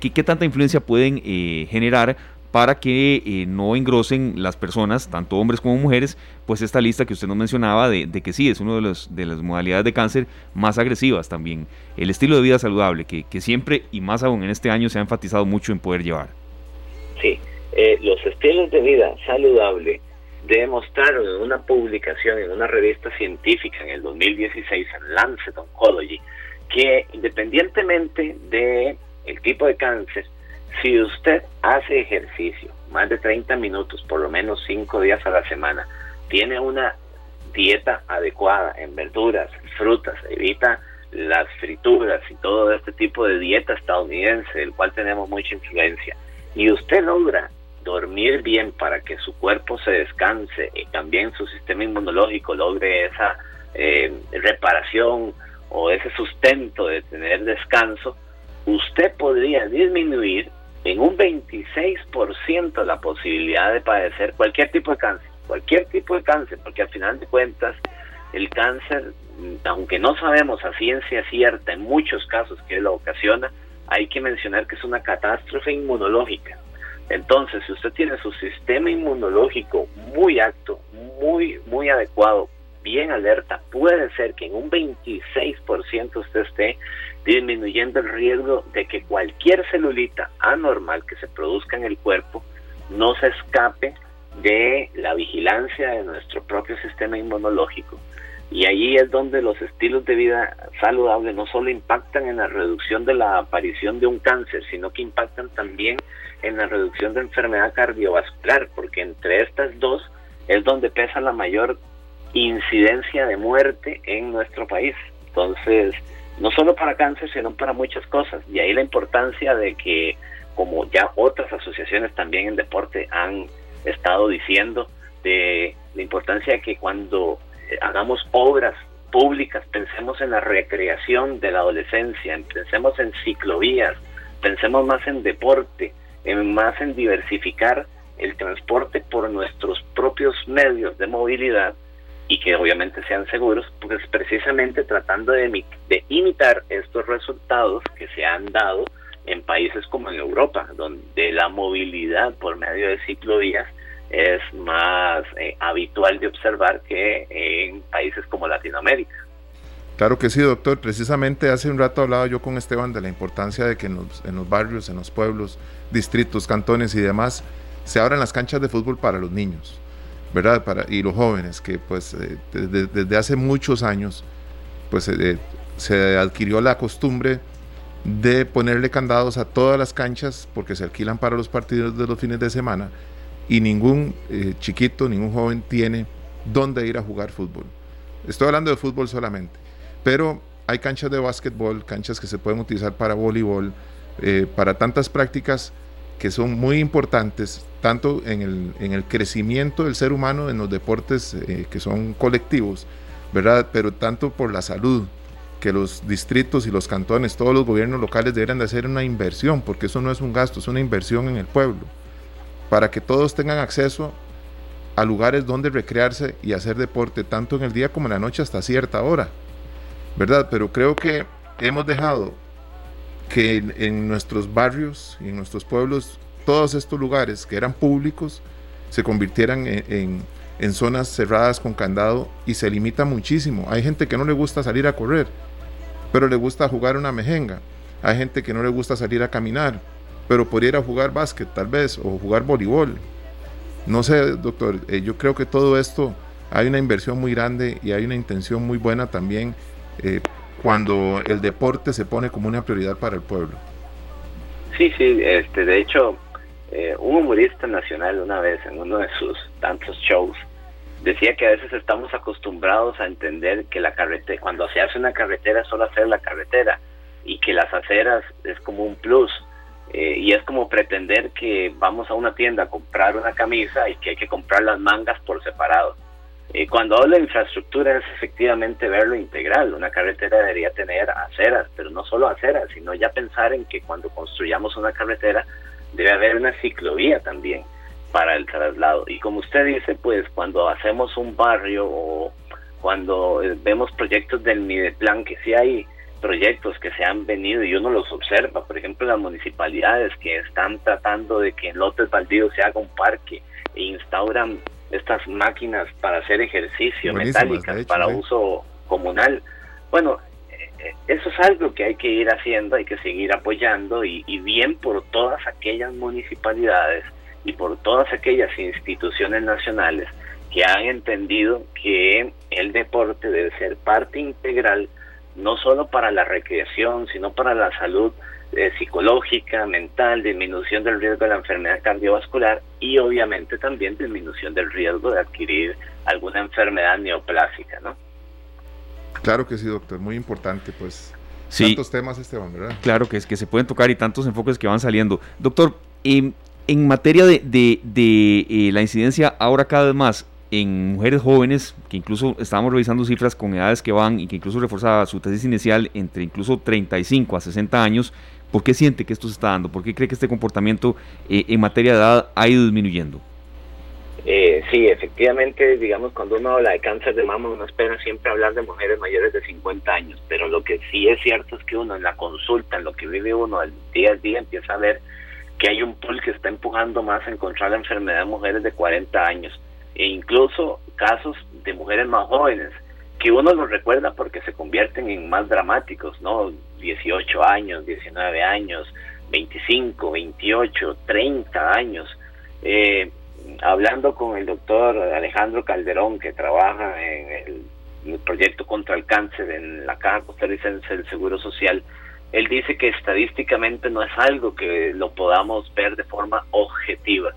[SPEAKER 2] ¿qué, qué tanta influencia pueden generar para que eh, no engrosen las personas, tanto hombres como mujeres, pues esta lista que usted nos mencionaba de, que sí, es una de, los, de las modalidades de cáncer más agresivas también. El estilo de vida saludable, que, que siempre y más aún en este año se ha enfatizado mucho en poder llevar.
[SPEAKER 4] Sí, eh, los estilos de vida saludable demostraron en una publicación en una revista científica en el 2016 en Lancet Oncology que independientemente de el tipo de cáncer, si usted hace ejercicio más de 30 minutos, por lo menos 5 días a la semana, tiene una dieta adecuada en verduras, frutas, evita las frituras y todo este tipo de dieta estadounidense, del cual tenemos mucha influencia, y usted logra dormir bien para que su cuerpo se descanse y también su sistema inmunológico logre esa eh, reparación o ese sustento de tener descanso, usted podría disminuir en un 26% la posibilidad de padecer cualquier tipo de cáncer, cualquier tipo de cáncer, porque al final de cuentas el cáncer, aunque no sabemos a ciencia cierta en muchos casos qué lo ocasiona, hay que mencionar que es una catástrofe inmunológica. Entonces, si usted tiene su sistema inmunológico muy alto, muy, muy adecuado, bien alerta, puede ser que en un 26% usted esté disminuyendo el riesgo de que cualquier celulita anormal que se produzca en el cuerpo no se escape de la vigilancia de nuestro propio sistema inmunológico. Y ahí es donde los estilos de vida saludables no solo impactan en la reducción de la aparición de un cáncer, sino que impactan también en la reducción de enfermedad cardiovascular, porque entre estas dos es donde pesa la mayor incidencia de muerte en nuestro país. Entonces, no solo para cáncer, sino para muchas cosas. Y ahí la importancia de que, como ya otras asociaciones también en deporte han estado diciendo, de la importancia de que cuando eh, hagamos obras públicas, pensemos en la recreación de la adolescencia, pensemos en ciclovías, pensemos más en deporte, en más en diversificar el transporte por nuestros propios medios de movilidad y que obviamente sean seguros, pues precisamente tratando de, imitar estos resultados que se han dado en países como en Europa, donde la movilidad por medio de ciclovías es más eh, habitual de observar que en países como Latinoamérica.
[SPEAKER 3] Claro que sí, doctor. Precisamente hace un rato hablaba yo con Esteban de la importancia de que en los, en los barrios, en los pueblos, distritos, cantones y demás, se abran las canchas de fútbol para los niños. ¿Verdad? Para, y los jóvenes, que pues eh, desde, hace muchos años pues eh, se adquirió la costumbre de ponerle candados a todas las canchas porque se alquilan para los partidos de los fines de semana y ningún eh, chiquito, ningún joven tiene dónde ir a jugar fútbol. Estoy hablando de fútbol solamente, pero hay canchas de básquetbol, canchas que se pueden utilizar para voleibol, para tantas prácticas que son muy importantes tanto en el, en el crecimiento del ser humano en los deportes eh, que son colectivos, ¿verdad? Pero tanto por la salud, que los distritos y los cantones, todos los gobiernos locales deberían de hacer una inversión, porque eso no es un gasto, es una inversión en el pueblo, para que todos tengan acceso a lugares donde recrearse y hacer deporte, tanto en el día como en la noche hasta cierta hora, ¿verdad? Pero creo que hemos dejado que en nuestros barrios y en nuestros pueblos todos estos lugares que eran públicos se convirtieran en, zonas cerradas con candado y se limita muchísimo. Hay gente que no le gusta salir a correr, pero le gusta jugar una mejenga. Hay gente que no le gusta salir a caminar, pero podría jugar básquet tal vez o jugar voleibol. No sé, doctor, eh, yo creo que todo esto hay una inversión muy grande y hay una intención muy buena también eh, cuando el deporte se pone como una prioridad para el pueblo.
[SPEAKER 4] Sí, sí, este, de hecho, eh, un humorista nacional una vez en uno de sus tantos shows decía que a veces estamos acostumbrados a entender que la carretera, cuando se hace una carretera solo hacer la carretera y que las aceras es como un plus. Eh, y es como pretender que vamos a una tienda a comprar una camisa y que hay que comprar las mangas por separado. Eh, cuando hablo de infraestructura es efectivamente verlo integral. Una carretera debería tener aceras, pero no solo aceras, sino ya pensar en que cuando construyamos una carretera debe haber una ciclovía también para el traslado. Y como usted dice, pues cuando hacemos un barrio o cuando eh, vemos proyectos del Mideplan, que sí hay proyectos que se han venido y uno los observa, por ejemplo, las municipalidades que están tratando de que en lotes baldíos se haga un parque e instauran estas máquinas para hacer ejercicio, metálicas, para uso comunal. Bueno, eh, eso es algo que hay que ir haciendo, hay que seguir apoyando y, y bien por todas aquellas municipalidades y por todas aquellas instituciones nacionales que han entendido que el deporte debe ser parte integral no solo para la recreación, sino para la salud eh, psicológica, mental, disminución del riesgo de la enfermedad cardiovascular y obviamente también disminución del riesgo de adquirir alguna enfermedad neoplásica, ¿no?
[SPEAKER 3] Claro que sí, doctor, muy importante, pues.
[SPEAKER 2] Sí,
[SPEAKER 3] tantos temas, Esteban, ¿verdad?
[SPEAKER 2] Claro que es que se pueden tocar y tantos enfoques que van saliendo. Doctor, en materia de, de, eh, la incidencia ahora cada vez más en mujeres jóvenes, que incluso estábamos revisando cifras con edades que van y que incluso reforzaba su tesis inicial entre incluso 35 a 60 años, ¿por qué siente que esto se está dando? ¿Por qué cree que este comportamiento eh, en materia de edad ha ido disminuyendo?
[SPEAKER 4] Eh, sí, efectivamente, digamos, cuando uno habla de cáncer de mama, uno espera siempre hablar de mujeres mayores de 50 años, pero lo que sí es cierto es que uno en la consulta, en lo que vive uno al día a día, empieza a ver que hay un pool que está empujando más a encontrar la enfermedad de mujeres de 40 años e incluso casos de mujeres más jóvenes que uno los recuerda porque se convierten en más dramáticos, ¿no? 18 años, 19 años, 25, 28, 30 años. Eh, hablando con el doctor Alejandro Calderón, que trabaja en el, el, proyecto contra el cáncer en la Caja Costarricense del Seguro Social, él dice que estadísticamente no es algo que lo podamos ver de forma objetiva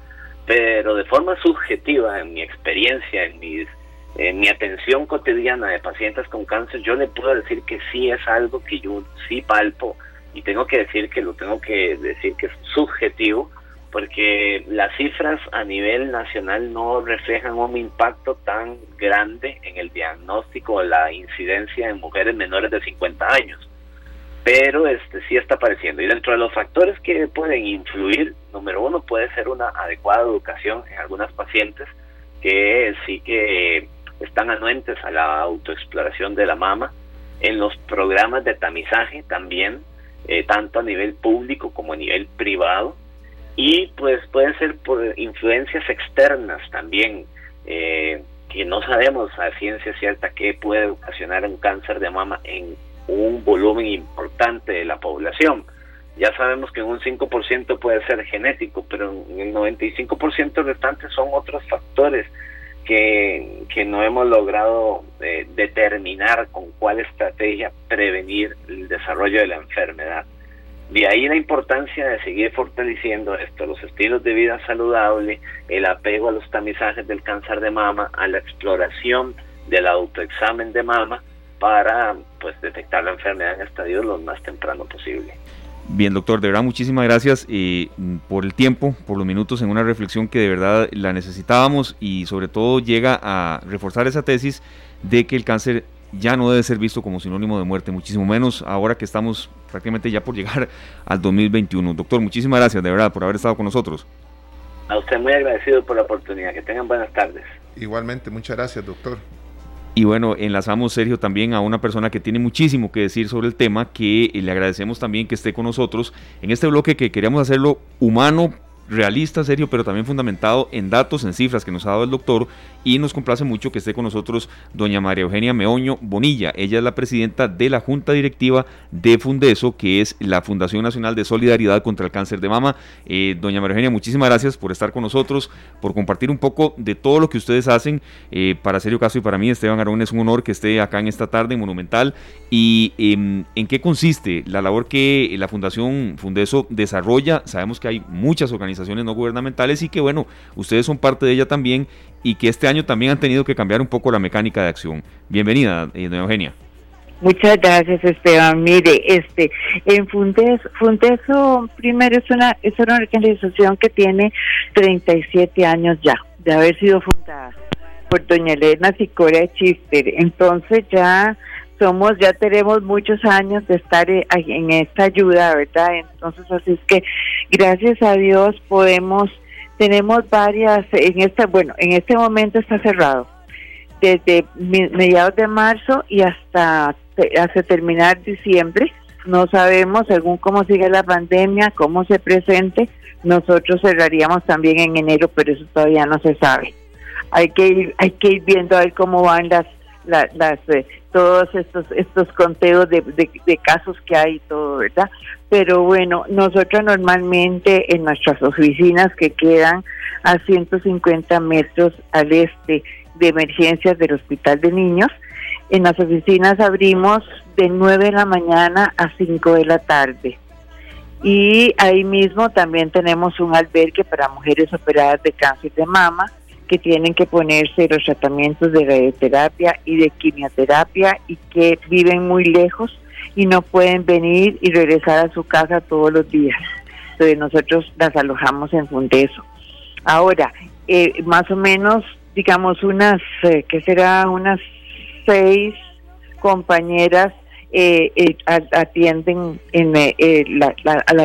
[SPEAKER 4] pero de forma subjetiva, en mi experiencia, en, mis, en mi atención cotidiana de pacientes con cáncer, yo le puedo decir que sí es algo que yo sí palpo y tengo que decir que lo tengo que decir que es subjetivo, porque las cifras a nivel nacional no reflejan un impacto tan grande en el diagnóstico o la incidencia en mujeres menores de 50 años pero este sí está apareciendo. Y dentro de los factores que pueden influir, número uno puede ser una adecuada educación en algunas pacientes que sí que están anuentes a la autoexploración de la mama, en los programas de tamizaje también, eh, tanto a nivel público como a nivel privado, y pues pueden ser por influencias externas también, eh, que no sabemos a ciencia cierta qué puede ocasionar un cáncer de mama en un volumen importante de la población. Ya sabemos que un 5% puede ser genético, pero en el 95% restante son otros factores que, no hemos logrado eh, determinar con cuál estrategia prevenir el desarrollo de la enfermedad. De ahí la importancia de seguir fortaleciendo esto, los estilos de vida saludable, el apego a los tamizajes del cáncer de mama, a la exploración del autoexamen de mama, para pues detectar la enfermedad en estadio lo más temprano posible.
[SPEAKER 2] Bien, doctor, de verdad muchísimas gracias eh, por el tiempo, por los minutos en una reflexión que de verdad la necesitábamos y sobre todo llega a reforzar esa tesis de que el cáncer ya no debe ser visto como sinónimo de muerte, muchísimo menos ahora que estamos prácticamente ya por llegar [LAUGHS] al 2021. Doctor, muchísimas gracias de verdad por haber estado con nosotros.
[SPEAKER 4] A usted muy agradecido por la oportunidad. Que tengan buenas tardes.
[SPEAKER 3] Igualmente, muchas gracias, doctor.
[SPEAKER 2] Y bueno, enlazamos, Sergio, también a una persona que tiene muchísimo que decir sobre el tema, que le agradecemos también que esté con nosotros en este bloque que queríamos hacerlo humano, realista, serio, pero también fundamentado en datos, en cifras que nos ha dado el doctor y nos complace mucho que esté con nosotros doña María Eugenia Meoño Bonilla. Ella es la presidenta de la Junta Directiva de Fundeso, que es la Fundación Nacional de Solidaridad contra el Cáncer de Mama. Eh, doña María Eugenia, muchísimas gracias por estar con nosotros, por compartir un poco de todo lo que ustedes hacen. Eh, para Serio Caso y para mí, Esteban Arón, es un honor que esté acá en esta tarde en Monumental. ¿Y em, en qué consiste la labor que la Fundación Fundeso desarrolla? Sabemos que hay muchas organizaciones no gubernamentales y que, bueno, ustedes son parte de ella también y que este año también han tenido que cambiar un poco la mecánica de acción. Bienvenida, eh, doña Eugenia.
[SPEAKER 5] Muchas gracias, Esteban. Mire, este, en Fundeso, Fundeso primero es una, es una organización que tiene 37 años ya de haber sido fundada por doña Elena Sicora Chister. Entonces ya somos, ya tenemos muchos años de estar eh, en esta ayuda, ¿verdad? Entonces así es que gracias a Dios podemos tenemos varias, en este, bueno, en este momento está cerrado, desde mediados de marzo y hasta hace terminar diciembre. No sabemos, según cómo sigue la pandemia, cómo se presente, nosotros cerraríamos también en enero, pero eso todavía no se sabe. Hay que ir, hay que ir viendo a ver cómo van las, las, eh, todos estos estos conteos de, de, casos que hay y todo, ¿verdad? Pero bueno, nosotros normalmente en nuestras oficinas que quedan a 150 metros al este de emergencias del Hospital de Niños, en las oficinas abrimos de 9 de la mañana a 5 de la tarde. Y ahí mismo también tenemos un albergue para mujeres operadas de cáncer de mama que tienen que ponerse los tratamientos de radioterapia y de quimioterapia y que viven muy lejos y no pueden venir y regresar a su casa todos los días. Entonces nosotros las alojamos en Fundeso. Ahora, eh, más o menos, digamos, unas, eh, ¿qué será? Unas seis compañeras eh, eh atienden en, eh, la,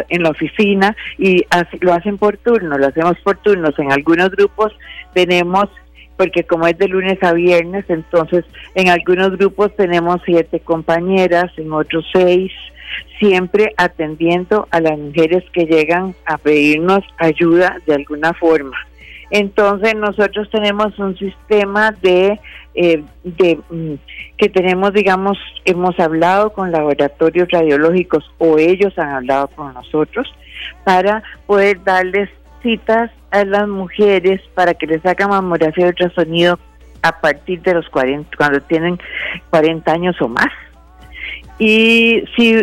[SPEAKER 5] en la oficina y lo hacen por turno, lo hacemos por turnos. En algunos grupos tenemos, porque como es de lunes a viernes, entonces en algunos grupos tenemos siete compañeras, en otros seis, siempre atendiendo a las mujeres que llegan a pedirnos ayuda de alguna forma. Entonces nosotros tenemos un sistema de, eh, de mm, que tenemos, digamos, hemos hablado con laboratorios radiológicos o ellos han hablado con nosotros para poder darles citas a las mujeres para que les hagan mamografía de ultrasonido a partir de los 40, cuando tienen 40 años o más. Y si,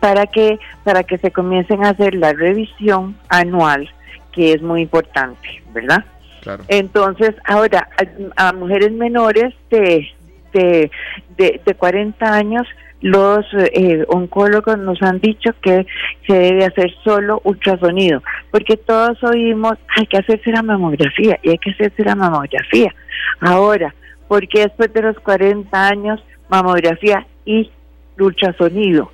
[SPEAKER 5] para que para que se comiencen a hacer la revisión anual que es muy importante, ¿verdad? Claro. Entonces, ahora, a, mujeres menores de, de, de, 40 años, los eh, oncólogos nos han dicho que se debe hacer solo ultrasonido, porque todos oímos, hay que hacerse la mamografía y hay que hacerse la mamografía. Ahora, porque después de los 40 años, mamografía y ultrasonido?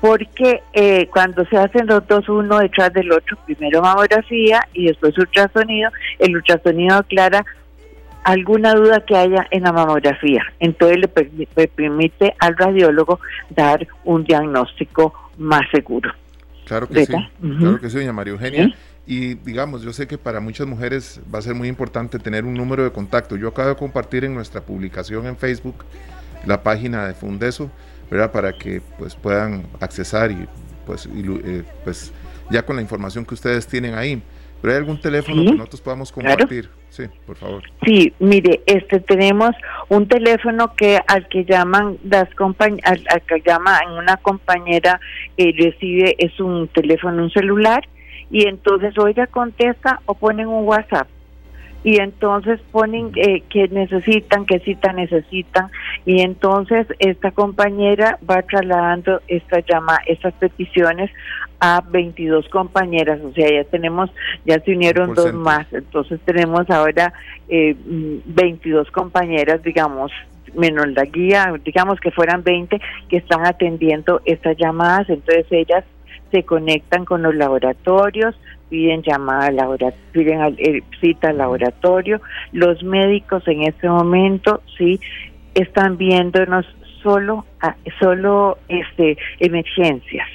[SPEAKER 5] Porque eh, cuando se hacen los dos uno detrás del otro, primero mamografía y después ultrasonido, el ultrasonido aclara alguna duda que haya en la mamografía. Entonces le, permite al radiólogo dar un diagnóstico más seguro.
[SPEAKER 3] Claro que sí, claro que sí, doña María Eugenia. Y digamos, yo sé que para muchas mujeres va a ser muy importante tener un número de contacto. Yo acabo de compartir en nuestra publicación en Facebook la página de Fundeso ¿verdad? Para que pues puedan accesar y pues, eh, pues ya con la información que ustedes tienen ahí. Pero hay algún teléfono que nosotros podamos compartir. Sí, por favor.
[SPEAKER 5] Sí, mire, este tenemos un teléfono que al que llaman las al, que llama una compañera eh, recibe es un teléfono, un celular y entonces o ella contesta o ponen un WhatsApp y entonces ponen eh, que necesitan, qué cita necesitan y entonces esta compañera va trasladando esta llama, estas peticiones a 22 compañeras, o sea, ya tenemos, ya se unieron dos más, entonces tenemos ahora eh, 22 compañeras, digamos, menos la guía, digamos que fueran 20 que están atendiendo estas llamadas, entonces ellas se conectan con los laboratorios, piden llamada laboratorio, piden eh, cita al laboratorio. Los médicos en este momento sí están viéndonos solo solo este emergencias.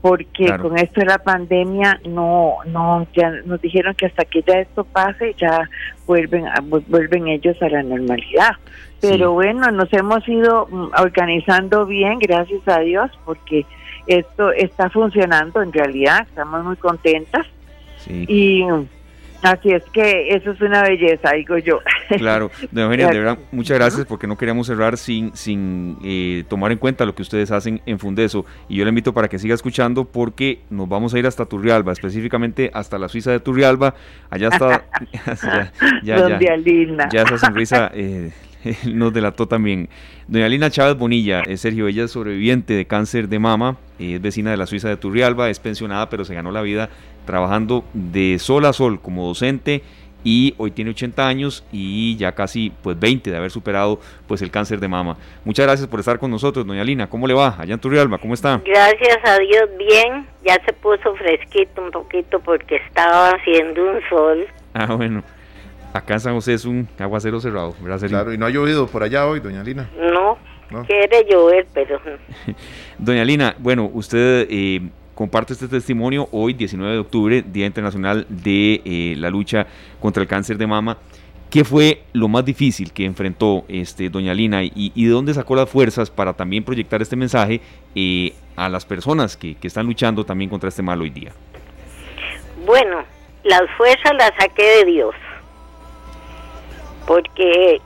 [SPEAKER 5] Porque con esto de la pandemia no no ya nos dijeron que hasta que ya esto pase ya vuelven vuelven ellos a la normalidad. Pero bueno nos hemos ido mm, organizando bien gracias a Dios porque esto está funcionando en realidad estamos muy contentas y así es que eso es una belleza, digo yo. [LAUGHS]
[SPEAKER 2] Claro, de verdad, muchas gracias porque no queríamos cerrar sin, sin eh, tomar en cuenta lo que ustedes hacen en Fundeso. Y yo le invito para que siga escuchando porque nos vamos a ir hasta Turrialba, específicamente hasta la Suiza de Turrialba. Allá está. [LAUGHS] [LAUGHS]
[SPEAKER 5] ya, ya, ya,
[SPEAKER 2] ya, esa sonrisa eh, nos delató también. Doña Lina Chávez Bonilla, es Sergio, ella es sobreviviente de cáncer de mama, es vecina de la Suiza de Turrialba, es pensionada, pero se ganó la vida trabajando de sol a sol como docente y hoy tiene 80 años y ya casi pues 20 de haber superado pues el cáncer de mama. Muchas gracias por estar con nosotros, doña Lina. ¿Cómo le va allá en Turrialba? ¿Cómo está?
[SPEAKER 6] Gracias a Dios, bien. Ya se puso fresquito un poquito porque estaba haciendo un sol.
[SPEAKER 2] Ah, bueno. Acá en San José es un aguacero cerrado,
[SPEAKER 3] ¿verdad, Claro, y no ha llovido por allá hoy, doña Lina.
[SPEAKER 6] No, quiere llover, pero... [LAUGHS]
[SPEAKER 2] Doña Lina, bueno, usted eh, comparte este testimonio hoy, 19 de octubre, Día Internacional de eh, la Lucha contra el Cáncer de Mama. ¿Qué fue lo más difícil que enfrentó este, doña Lina y, de dónde sacó las fuerzas para también proyectar este mensaje eh, a las personas que, que, están luchando también contra este mal hoy día?
[SPEAKER 6] Bueno, las fuerzas las saqué de Dios, porque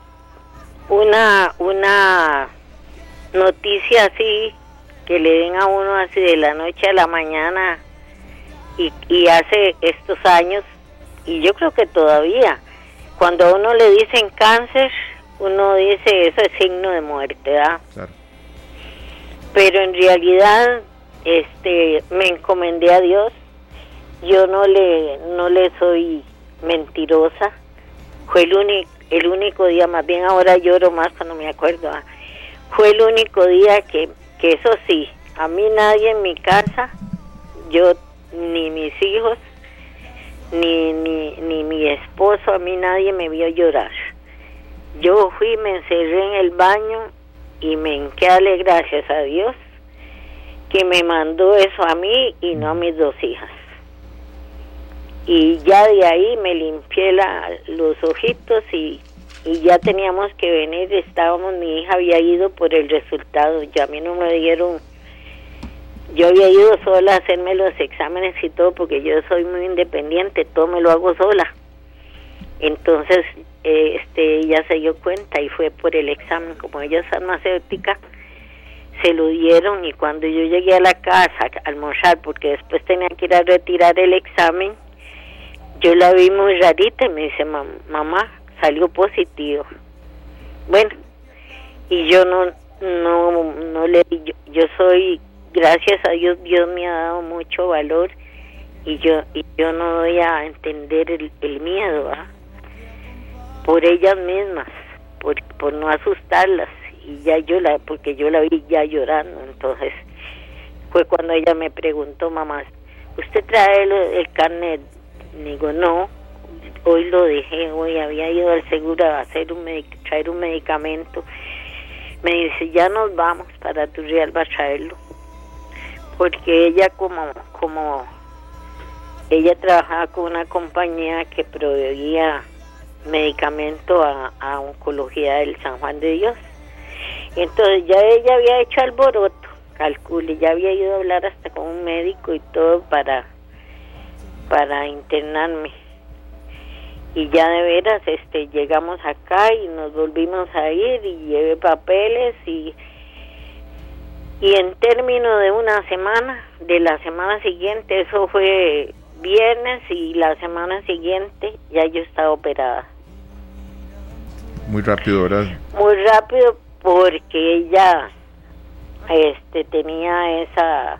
[SPEAKER 6] una, una noticia así, que le den a uno así de la noche a la mañana y, y hace estos años, y yo creo que todavía, cuando a uno le dicen cáncer, uno dice eso es signo de muerte, ¿verdad? Pero en realidad este me encomendé a Dios. Yo no le no le soy mentirosa. Fue el único el único día, más bien ahora lloro más cuando me acuerdo. Fue el único día que que eso sí, a mí nadie en mi casa, yo ni mis hijos ni, ni, ni mi esposo, a mí nadie me vio llorar. Yo fui, me encerré en el baño y me enqueale gracias a Dios que me mandó eso a mí y no a mis dos hijas. Y ya de ahí me limpié la, los ojitos y, y ya teníamos que venir, estábamos, mi hija había ido por el resultado, ya a mí no me dieron yo había ido sola a hacerme los exámenes y todo porque yo soy muy independiente, todo me lo hago sola. Entonces, eh, este, ella se dio cuenta y fue por el examen, como ella es farmacéutica, se lo dieron y cuando yo llegué a la casa a almorzar, porque después tenía que ir a retirar el examen, yo la vi muy rarita y me dice, mamá, salió positivo. Bueno, y yo no, no, no le, yo, yo soy gracias a Dios Dios me ha dado mucho valor y yo y yo no voy a entender el, miedo ¿ah? por ellas mismas por, por no asustarlas y ya yo la porque yo la vi ya llorando entonces fue cuando ella me preguntó mamá usted trae el, carnet digo no hoy lo dejé hoy había ido al seguro a hacer un traer un medicamento. Me dice ya nos vamos para tu real va a traerlo porque ella como como ella trabajaba con una compañía que proveía medicamento a, a oncología del San Juan de Dios. Entonces ya ella había hecho alboroto calcule ya había ido a hablar hasta con un médico y todo para para internarme y ya de veras este llegamos acá y nos volvimos a ir y llevé papeles y y en términos de una semana, de la semana siguiente, eso fue viernes y la semana siguiente ya yo estaba operada.
[SPEAKER 3] Muy rápido, ¿verdad?
[SPEAKER 6] Muy rápido porque ella este tenía esa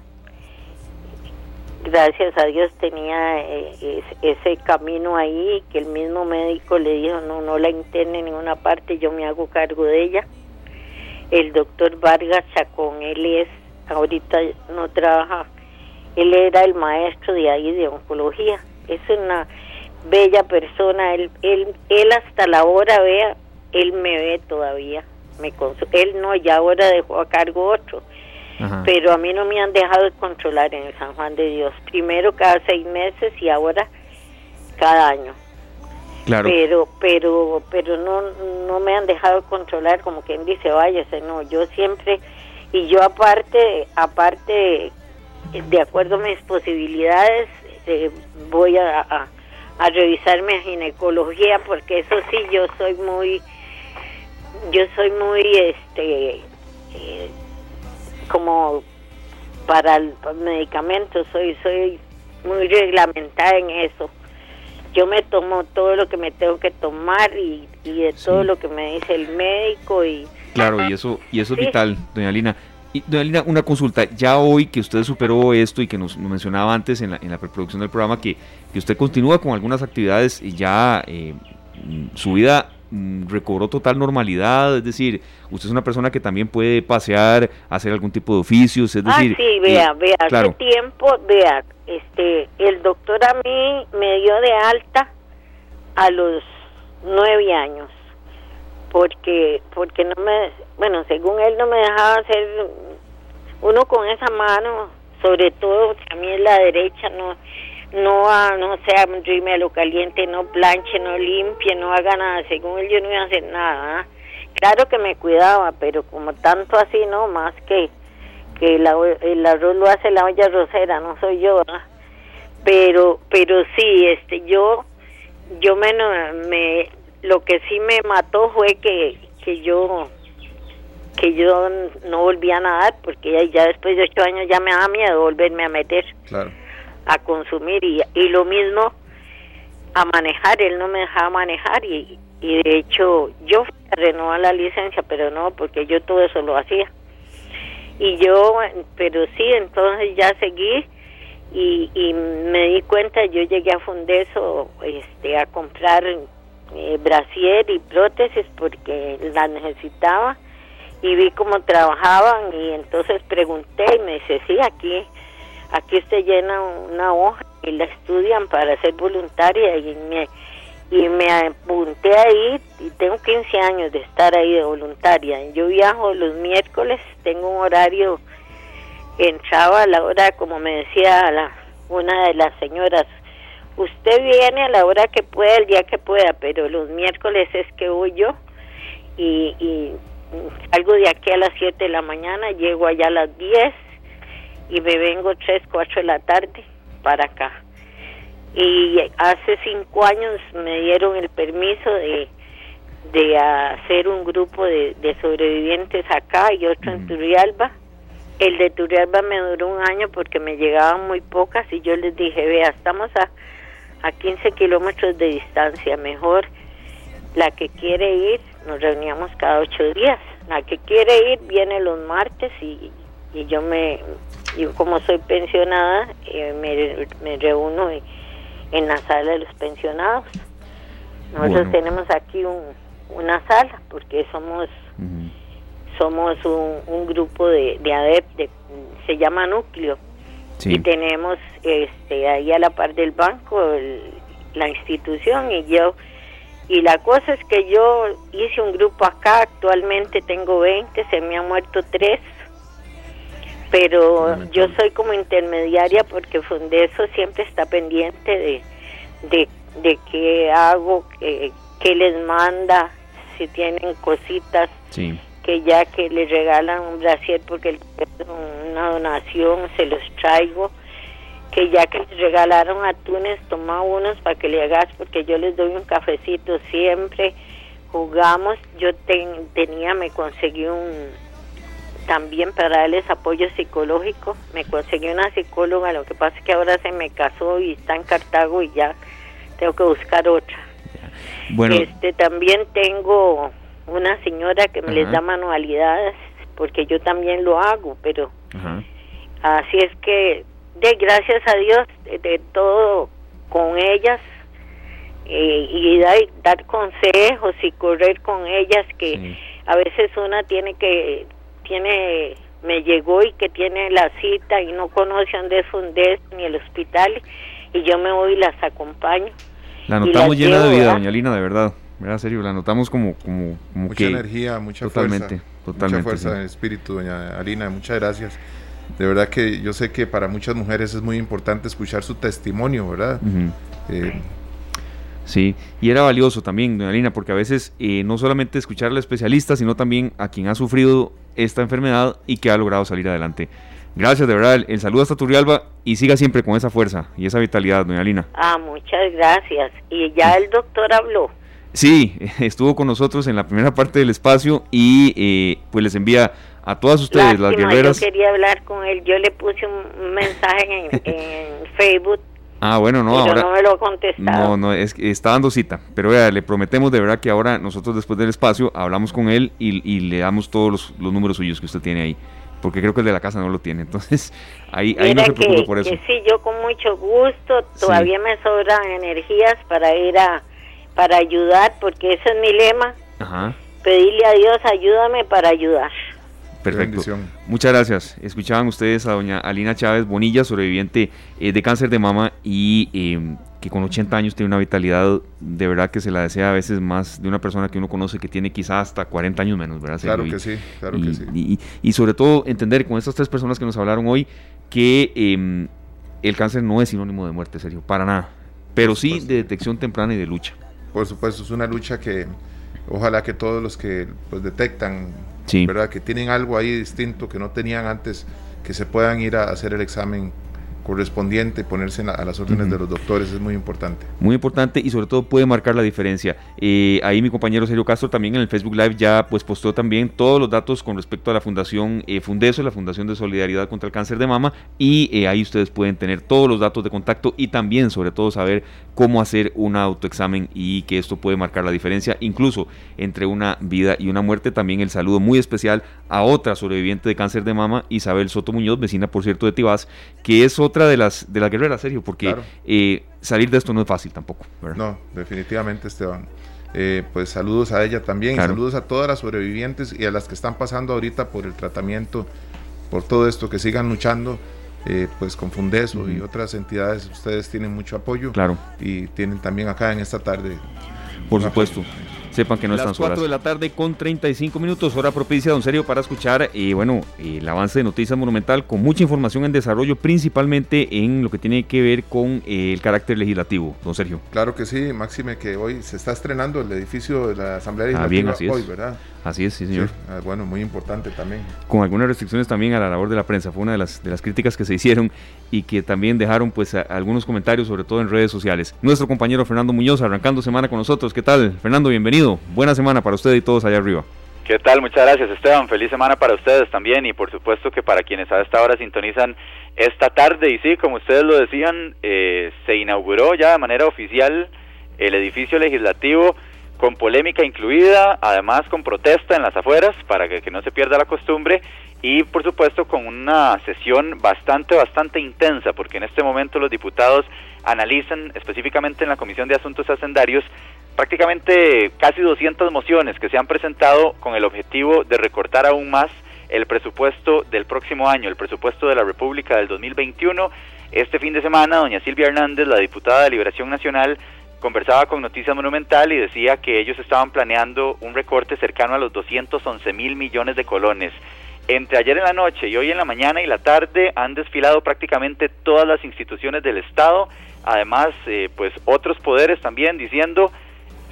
[SPEAKER 6] gracias a Dios tenía eh, ese camino ahí que el mismo médico le dijo no no la interne en ninguna parte yo me hago cargo de ella el doctor Vargas Chacón, él es, ahorita no trabaja, él era el maestro de ahí de oncología, es una bella persona, él, él, él hasta la hora vea, él me ve todavía, me él no, ya ahora dejó a cargo otro, pero a mí no me han dejado de controlar en el San Juan de Dios, primero cada seis meses y ahora cada año. Pero, pero, pero no, no me han dejado controlar como quien dice, váyase, no, yo siempre, y yo aparte, aparte, de acuerdo a mis posibilidades, eh, voy a, a, revisar mi ginecología porque eso sí, yo soy muy, yo soy muy, este, eh, como para el medicamento, soy, soy muy reglamentada en eso. Yo me tomo todo lo que me tengo que tomar y, de todo lo que me dice el médico y
[SPEAKER 2] claro y eso y eso es vital doña Lina. Y doña Lina una consulta. Ya hoy que usted superó esto y que nos, mencionaba antes en la, en la preproducción del programa que, que usted continúa con algunas actividades y ya eh, su vida mm, recobró total normalidad, es decir, usted es una persona que también puede pasear, hacer algún tipo de oficios, es decir...
[SPEAKER 6] Ah, sí, vea, vea, hace tiempo, vea, este, el doctor a mí me dio de alta a los nueve años, porque porque no me bueno según él no me dejaba hacer uno con esa mano sobre todo a mí es la derecha no no no sea a lo caliente no planche no limpie no haga nada. Según él yo no iba a hacer nada ¿ah? claro que me cuidaba pero como tanto así no más que que el arroz lo hace la olla rosera no soy yo pero pero sí este yo yo me, me lo que sí me mató fue que, que yo que yo no volví a nadar porque ya, después de ocho años ya me daba miedo volverme a meter a consumir y, y lo mismo a manejar. Él no me dejaba manejar y, y de hecho yo fui a renovar la licencia pero no porque yo todo eso lo hacía. Y yo pero sí entonces ya seguí y, y me di cuenta, yo llegué a Fundeso este, a comprar eh, brasier y prótesis porque la necesitaba y vi cómo trabajaban y entonces pregunté y me dice, sí, aquí, aquí usted llena una hoja y la estudian para ser voluntaria y me, y me apunté ahí y tengo 15 años de estar ahí de voluntaria. Yo viajo los miércoles, tengo un horario entraba a la hora, como me decía la, una de las señoras, usted viene a la hora que pueda, el día que pueda, pero los miércoles es que voy yo y, y salgo de aquí a las 7 de la mañana, llego allá a las 10 y me vengo 3, 4 de la tarde para acá. Y hace cinco años me dieron el permiso de, de hacer un grupo de, de sobrevivientes acá y otro en Turrialba. El de Turrialba me duró un año porque me llegaban muy pocas y yo les dije, vea, estamos a, a 15 kilómetros de distancia, mejor la que quiere ir, nos reuníamos cada ocho días, la que quiere ir viene los martes y, y yo me, yo como soy pensionada, eh, me, me, reúno en, la sala de los pensionados. Nosotros tenemos aquí un, una sala porque somos somos un, grupo de, de se llama Núcleo. Y tenemos este ahí a la par del banco la institución y yo. Y la cosa es que yo hice un grupo acá, actualmente tengo 20, se me han muerto tres, pero yo soy como intermediaria porque Fundeso siempre está pendiente de, de, de qué hago, qué, qué les manda, si tienen cositas. Sí. que ya que le regalan un brasier porque es una donación, se los traigo, que ya que les regalaron atunes, toma unos para que le hagas, porque yo les doy un cafecito siempre, jugamos, yo tenía, me conseguí un, también para darles apoyo psicológico, me conseguí una psicóloga, lo que pasa es que ahora se me casó y está en Cartago y ya tengo que buscar otra. Bueno. Este, también tengo una señora que me les da manualidades, porque yo también lo hago, pero así es que, de gracias a Dios, de, todo con ellas eh, y dar, dar, consejos y correr con ellas, que a veces una tiene que, tiene, me llegó y que tiene la cita y no conoce dónde es ni el hospital, y yo me voy y las acompaño.
[SPEAKER 2] La notamos llena de vida, doña Lina, de verdad. Mira, serio, la notamos como, como,
[SPEAKER 3] mucha energía, mucha
[SPEAKER 2] totalmente,
[SPEAKER 3] fuerza.
[SPEAKER 2] Totalmente.
[SPEAKER 3] Mucha fuerza en espíritu, doña Alina. Muchas gracias. De verdad que yo sé que para muchas mujeres es muy importante escuchar su testimonio, ¿verdad?
[SPEAKER 2] Eh, sí, y era valioso también, doña Alina, porque a veces eh, no solamente escuchar al especialista, sino también a quien ha sufrido esta enfermedad y que ha logrado salir adelante. Gracias, de verdad. El, saludo hasta Turrialba y siga siempre con esa fuerza y esa vitalidad, doña Alina.
[SPEAKER 6] Ah, muchas gracias. Y ya el doctor habló.
[SPEAKER 2] Sí, [LAUGHS] estuvo con nosotros en la primera parte del espacio y eh, pues les envía a todas ustedes las guerreras.
[SPEAKER 6] Yo quería hablar con él, yo le puse un mensaje en, [LAUGHS] Facebook.
[SPEAKER 2] Ah, bueno, no, ahora.
[SPEAKER 6] No me lo contestado.
[SPEAKER 2] No, no, es, está dando cita. Pero vea, le prometemos de verdad que ahora nosotros después del espacio hablamos con él y, le damos todos los, números suyos que usted tiene ahí. Porque creo que el de la casa no lo tiene. [LAUGHS] Entonces, ahí, ahí no se preocupe por eso.
[SPEAKER 6] sí, yo con mucho gusto. Todavía me sobran energías para ir a para ayudar, porque ese es mi lema. Pedirle a Dios, ayúdame para ayudar.
[SPEAKER 2] Perfecto. Muchas gracias. Escuchaban ustedes a doña Alina Chávez Bonilla, sobreviviente eh, de cáncer de mama y em, que con 80 años tiene una vitalidad de verdad que se la desea a veces más de una persona que uno conoce que tiene quizás hasta 40 años menos, ¿verdad?
[SPEAKER 3] Claro que sí, claro
[SPEAKER 2] y,
[SPEAKER 3] que sí.
[SPEAKER 2] Y, sobre todo entender con estas tres personas que nos hablaron hoy que em, el cáncer no es sinónimo de muerte, serio, para nada, pero sí de detección temprana y de lucha.
[SPEAKER 3] Por supuesto, es una lucha que ojalá que todos los que pues, detectan ¿verdad? Que tienen algo ahí distinto que no tenían antes, que se puedan ir a hacer el examen correspondiente, ponerse a las órdenes de los doctores es muy importante.
[SPEAKER 2] Muy importante y sobre todo puede marcar la diferencia. Eh, ahí mi compañero Sergio Castro también en el Facebook Live ya pues postó también todos los datos con respecto a la Fundación eh, Fundeso, la Fundación de Solidaridad contra el Cáncer de Mama y eh, ahí ustedes pueden tener todos los datos de contacto y también sobre todo saber cómo hacer un autoexamen y que esto puede marcar la diferencia incluso entre una vida y una muerte. También el saludo muy especial a otra sobreviviente de cáncer de mama, Isabel Soto Muñoz, vecina por cierto de Tibás, que es otra de las de la guerrera, Sergio, porque eh, salir de esto no es fácil tampoco.
[SPEAKER 3] No, definitivamente, Esteban. Eh, pues saludos a ella también, y saludos a todas las sobrevivientes y a las que están pasando ahorita por el tratamiento, por todo esto, que sigan luchando. Eh, pues con Fundeso y otras entidades, ustedes tienen mucho apoyo.
[SPEAKER 2] Claro.
[SPEAKER 3] Y tienen también acá en esta tarde.
[SPEAKER 2] Por supuesto sepan que no están solas. 4 de la tarde con 35 minutos, hora propicia, don Sergio, para escuchar, eh, bueno, el avance de Noticias Monumental con mucha información en desarrollo, principalmente en lo que tiene que ver con eh, el carácter legislativo, don Sergio.
[SPEAKER 3] Claro que sí, Máxime, que hoy se está estrenando el edificio de la Asamblea Legislativa
[SPEAKER 2] ah, bien, hoy, ¿verdad? Así es, sí, señor.
[SPEAKER 3] Ah, bueno, muy importante también.
[SPEAKER 2] Con algunas restricciones también a la labor de la prensa, fue una de las, de las críticas que se hicieron y que también dejaron pues algunos comentarios, sobre todo en redes sociales. Nuestro compañero Fernando Muñoz, arrancando semana con nosotros. ¿Qué tal? Fernando, bienvenido. Buena semana para usted y todos allá arriba.
[SPEAKER 7] ¿Qué tal? Muchas gracias Esteban. Feliz semana para ustedes también y por supuesto que para quienes a esta hora sintonizan esta tarde. Y sí, como ustedes lo decían, eh, se inauguró ya de manera oficial el edificio legislativo con polémica incluida, además con protesta en las afueras para que, no se pierda la costumbre y por supuesto con una sesión bastante, bastante intensa porque en este momento los diputados analizan específicamente en la Comisión de Asuntos Hacendarios prácticamente casi 200 mociones que se han presentado con el objetivo de recortar aún más el presupuesto del próximo año, el presupuesto de la República del 2021. Este fin de semana, doña Silvia Hernández, la diputada de Liberación Nacional, conversaba con Noticias Monumental y decía que ellos estaban planeando un recorte cercano a los 211 mil millones de colones. Entre ayer en la noche y hoy en la mañana y la tarde han desfilado prácticamente todas las instituciones del Estado, además eh, pues otros poderes también diciendo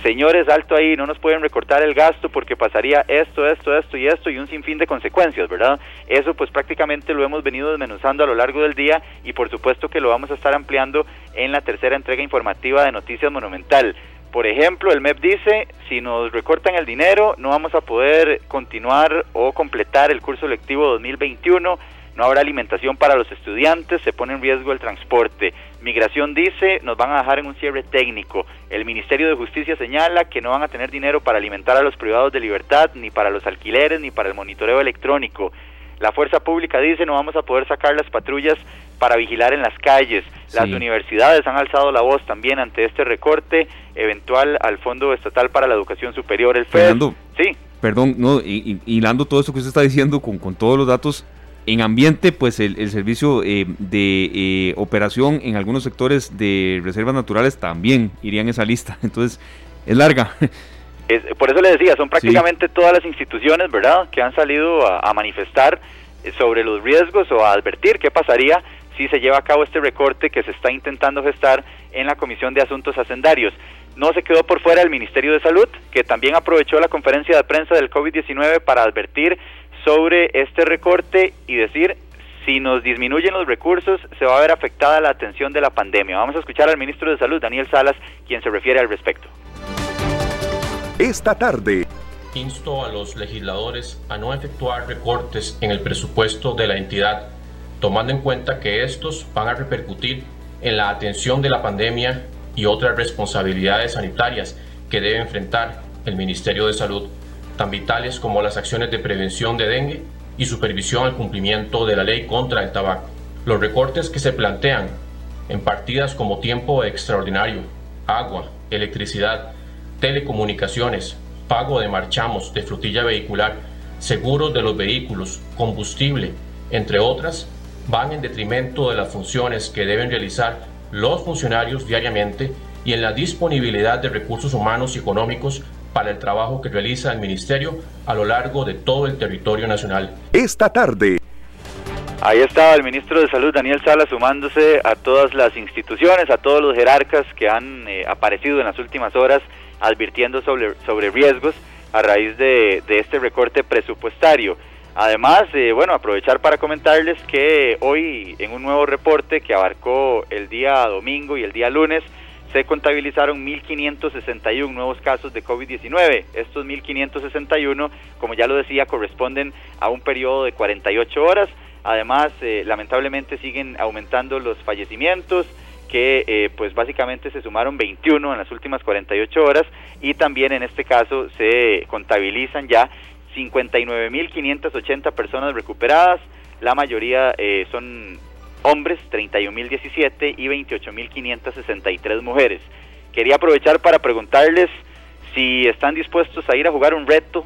[SPEAKER 7] señores, alto ahí, no nos pueden recortar el gasto porque pasaría esto, esto, esto y esto y un sinfín de consecuencias, ¿verdad? Eso pues prácticamente lo hemos venido desmenuzando a lo largo del día y por supuesto que lo vamos a estar ampliando en la tercera entrega informativa de Noticias Monumental. Por ejemplo, el MEP dice, si nos recortan el dinero, no vamos a poder continuar o completar el curso lectivo 2021 no habrá alimentación para los estudiantes, se pone en riesgo el transporte. Migración dice, nos van a dejar en un cierre técnico. El Ministerio de Justicia señala que no van a tener dinero para alimentar a los privados de libertad, ni para los alquileres, ni para el monitoreo electrónico. La fuerza pública dice no vamos a poder sacar las patrullas para vigilar en las calles. Las universidades han alzado la voz también ante este recorte eventual al Fondo Estatal para la Educación Superior, el FED.
[SPEAKER 2] sí. Perdón, no, hilando todo esto que usted está diciendo con, con todos los datos, en ambiente, pues el, servicio eh, de eh, operación en algunos sectores de reservas naturales también iría en esa lista. [LAUGHS] Entonces, es larga. [LAUGHS]
[SPEAKER 7] por eso le decía, son prácticamente todas las instituciones, ¿verdad?, que han salido a, manifestar eh, sobre los riesgos o a advertir qué pasaría si se lleva a cabo este recorte que se está intentando gestar en la Comisión de Asuntos Hacendarios. No se quedó por fuera el Ministerio de Salud, que también aprovechó la conferencia de prensa del COVID-19 para advertir sobre este recorte y decir si nos disminuyen los recursos se va a ver afectada la atención de la pandemia. Vamos a escuchar al ministro de Salud, Daniel Salas, quien se refiere al respecto.
[SPEAKER 1] Esta tarde.
[SPEAKER 8] Insto a los legisladores a no efectuar recortes en el presupuesto de la entidad, tomando en cuenta que estos van a repercutir en la atención de la pandemia y otras responsabilidades sanitarias que debe enfrentar el Ministerio de Salud tan vitales como las acciones de prevención de dengue y supervisión al cumplimiento de la ley contra el tabaco. Los recortes que se plantean en partidas como tiempo extraordinario, agua, electricidad, telecomunicaciones, pago de marchamos de flotilla vehicular, seguros de los vehículos, combustible, entre otras, van en detrimento de las funciones que deben realizar los funcionarios diariamente y en la disponibilidad de recursos humanos y económicos para el trabajo que realiza el Ministerio a lo largo de todo el territorio nacional.
[SPEAKER 1] Esta tarde.
[SPEAKER 7] Ahí estaba el ministro de Salud, Daniel Sala, sumándose a todas las instituciones, a todos los jerarcas que han eh, aparecido en las últimas horas advirtiendo sobre, sobre riesgos a raíz de, este recorte presupuestario. Además, eh, bueno, aprovechar para comentarles que hoy en un nuevo reporte que abarcó el día domingo y el día lunes, se contabilizaron 1.561 nuevos casos de COVID-19. Estos 1.561, como ya lo decía, corresponden a un periodo de 48 horas. Además, eh, lamentablemente siguen aumentando los fallecimientos que eh, pues básicamente se sumaron 21 en las últimas 48 horas y también en este caso se contabilizan ya 59.580 personas recuperadas, la mayoría eh, son hombres, 31.017 y 28.563 mujeres. Quería aprovechar para preguntarles si están dispuestos a ir a jugar un reto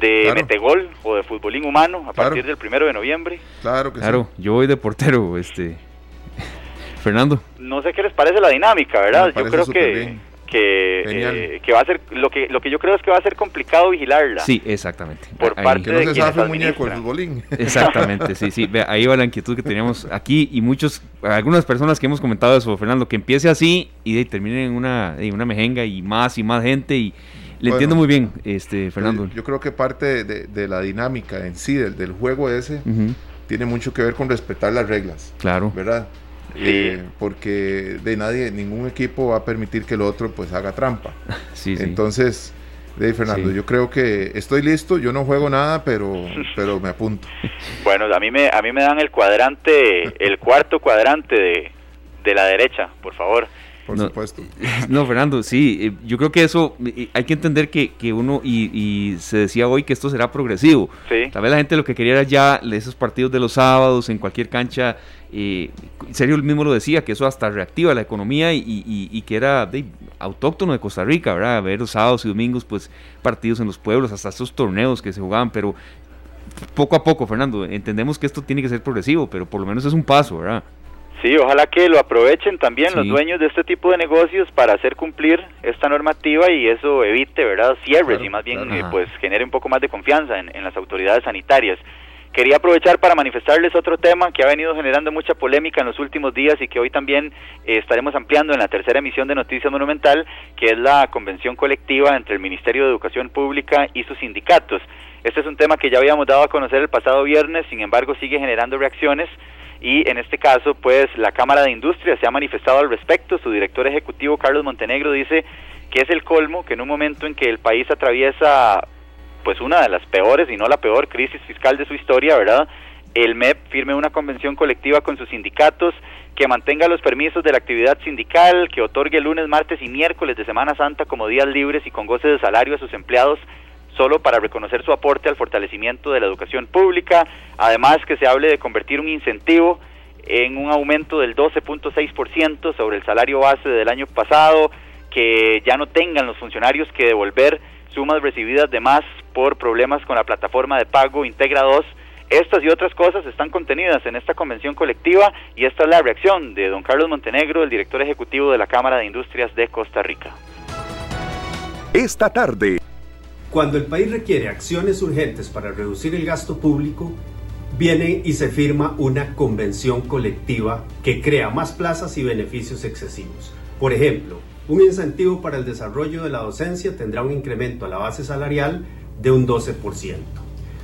[SPEAKER 7] de metegol o de futbolín humano a partir del primero de noviembre.
[SPEAKER 2] Claro que claro, yo voy de portero, este [LAUGHS] Fernando.
[SPEAKER 7] No sé qué les parece la dinámica, ¿verdad? Yo creo que que, eh, que va a ser lo que lo que yo creo es que va a ser complicado vigilarla.
[SPEAKER 2] Sí, exactamente.
[SPEAKER 7] Por parte de [LAUGHS]
[SPEAKER 2] Exactamente, sí, sí. ahí va la inquietud que teníamos aquí y muchos algunas personas que hemos comentado eso, Fernando, que empiece así y termine en una en una mejenga y más y más gente y le entiendo muy bien, este Fernando.
[SPEAKER 3] Yo, creo que parte de, la dinámica en sí del, del juego ese tiene mucho que ver con respetar las reglas.
[SPEAKER 2] Claro.
[SPEAKER 3] ¿Verdad? Eh, porque de nadie, ningún equipo va a permitir que el otro pues haga trampa. [LAUGHS]
[SPEAKER 2] Sí,
[SPEAKER 3] Entonces, de Fernando, yo creo que estoy listo, yo no juego nada, pero, [LAUGHS] pero me apunto.
[SPEAKER 7] Bueno, a mí me, a mí me dan el cuadrante, el cuarto cuadrante de, de la derecha, por favor.
[SPEAKER 3] Por supuesto. [LAUGHS]
[SPEAKER 2] No, Fernando, sí, eh, yo creo que eso hay que entender que, que uno, y, y, se decía hoy que esto será progresivo.
[SPEAKER 7] Sí.
[SPEAKER 2] Tal vez la gente lo que quería era ya esos partidos de los sábados en cualquier cancha eh, serio él mismo lo decía, que eso hasta reactiva la economía y, que era de, autóctono de Costa Rica, ¿verdad? Ver los sábados y domingos, pues partidos en los pueblos, hasta esos torneos que se jugaban, pero poco a poco, Fernando, entendemos que esto tiene que ser progresivo, pero por lo menos es un paso, ¿verdad?
[SPEAKER 7] Sí, ojalá que lo aprovechen también los dueños de este tipo de negocios para hacer cumplir esta normativa y eso evite, ¿verdad?, cierres y más bien eh, pues genere un poco más de confianza en, en las autoridades sanitarias. Quería aprovechar para manifestarles otro tema que ha venido generando mucha polémica en los últimos días y que hoy también eh, estaremos ampliando en la tercera emisión de Noticias Monumental, que es la convención colectiva entre el Ministerio de Educación Pública y sus sindicatos. Este es un tema que ya habíamos dado a conocer el pasado viernes, sin embargo sigue generando reacciones y en este caso pues la Cámara de Industria se ha manifestado al respecto. Su director ejecutivo Carlos Montenegro dice que es el colmo que en un momento en que el país atraviesa pues una de las peores y no la peor crisis fiscal de su historia, ¿verdad? El MEP firme una convención colectiva con sus sindicatos, que mantenga los permisos de la actividad sindical, que otorgue lunes, martes y miércoles de Semana Santa como días libres y con goce de salario a sus empleados solo para reconocer su aporte al fortalecimiento de la educación pública, además que se hable de convertir un incentivo en un aumento del 12.6% sobre el salario base del año pasado, que ya no tengan los funcionarios que devolver sumas recibidas de más por problemas con la plataforma de pago Integra 2. Estas y otras cosas están contenidas en esta convención colectiva y esta es la reacción de don Carlos Montenegro, el director ejecutivo de la Cámara de Industrias de Costa Rica.
[SPEAKER 1] Esta tarde.
[SPEAKER 9] Cuando el país requiere acciones urgentes para reducir el gasto público, viene y se firma una convención colectiva que crea más plazas y beneficios excesivos. Por ejemplo, un incentivo para el desarrollo de la docencia tendrá un incremento a la base salarial de un 12%.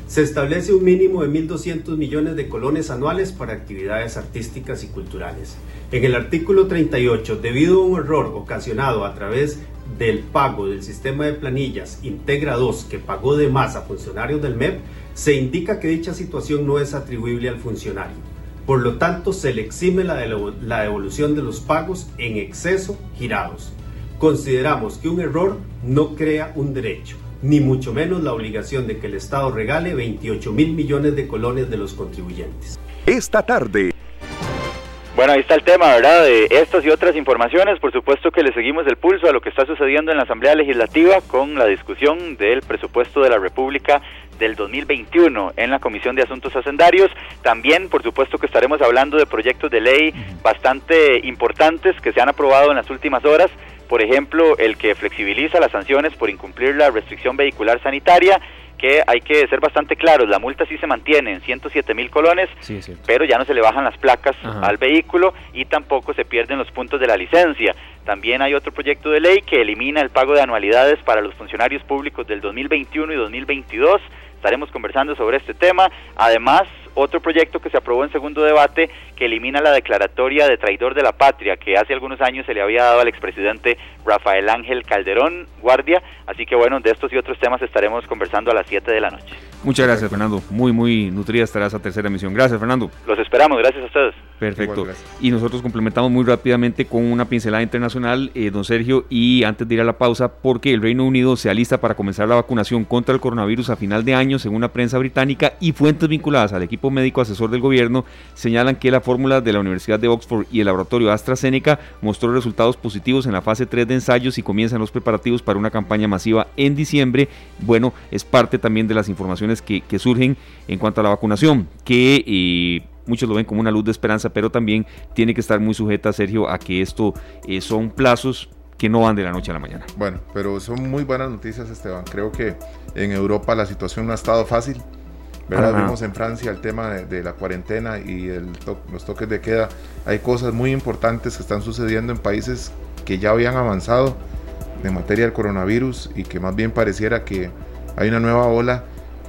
[SPEAKER 9] Se establece un mínimo de 1.200 millones de colones anuales para actividades artísticas y culturales. En el artículo 38, debido a un error ocasionado a través del pago del sistema de planillas Integra 2 que pagó de más a funcionarios del MEP, se indica que dicha situación no es atribuible al funcionario por lo tanto, se le exime la, devolución de los pagos en exceso girados. Consideramos que un error no crea un derecho, ni mucho menos la obligación de que el Estado regale 28 mil millones de colones de los contribuyentes.
[SPEAKER 1] Esta tarde.
[SPEAKER 7] Bueno, ahí está el tema, ¿verdad? De estas y otras informaciones. Por supuesto que le seguimos el pulso a lo que está sucediendo en la Asamblea Legislativa con la discusión del presupuesto de la República del 2021 en la Comisión de Asuntos Hacendarios. También, por supuesto, que estaremos hablando de proyectos de ley bastante importantes que se han aprobado en las últimas horas. Por ejemplo, el que flexibiliza las sanciones por incumplir la restricción vehicular sanitaria que hay que ser bastante claros, la multa sí se mantiene en 107 mil colones, pero ya no se le bajan las placas al vehículo y tampoco se pierden los puntos de la licencia. También hay otro proyecto de ley que elimina el pago de anualidades para los funcionarios públicos del 2021 y 2022 Estaremos conversando sobre este tema. Además, otro proyecto que se aprobó en segundo debate que elimina la declaratoria de traidor de la patria que hace algunos años se le había dado al expresidente Rafael Ángel Calderón Guardia. Así que bueno, de estos y otros temas estaremos conversando a las 7 de la noche.
[SPEAKER 2] Muchas gracias, Fernando. Muy, muy nutrida estará esa tercera emisión. Gracias, Fernando.
[SPEAKER 7] Los esperamos, gracias a ustedes.
[SPEAKER 2] Perfecto. y nosotros complementamos muy rápidamente con una pincelada internacional, eh, don Sergio, y antes de ir a la pausa, porque el Reino Unido se alista para comenzar la vacunación contra el coronavirus a final de año, según la prensa británica, y fuentes vinculadas al equipo médico asesor del gobierno señalan que la fórmula de la Universidad de Oxford y el laboratorio AstraZeneca mostró resultados positivos en la fase 3 de ensayos y comienzan los preparativos para una campaña masiva en diciembre. Bueno, es parte también de las informaciones que, surgen en cuanto a la vacunación, que... Eh, muchos lo ven como una luz de esperanza, pero también tiene que estar muy sujeta, Sergio, a que esto eh, son plazos que no van de la noche a la mañana.
[SPEAKER 3] Bueno, pero son muy buenas noticias, Esteban. Creo que en Europa la situación no ha estado fácil. ¿Verdad? Vimos en Francia el tema de, la cuarentena y el los toques de queda. Hay cosas muy importantes que están sucediendo en países que ya habían avanzado en materia del coronavirus y que más bien pareciera que hay una nueva ola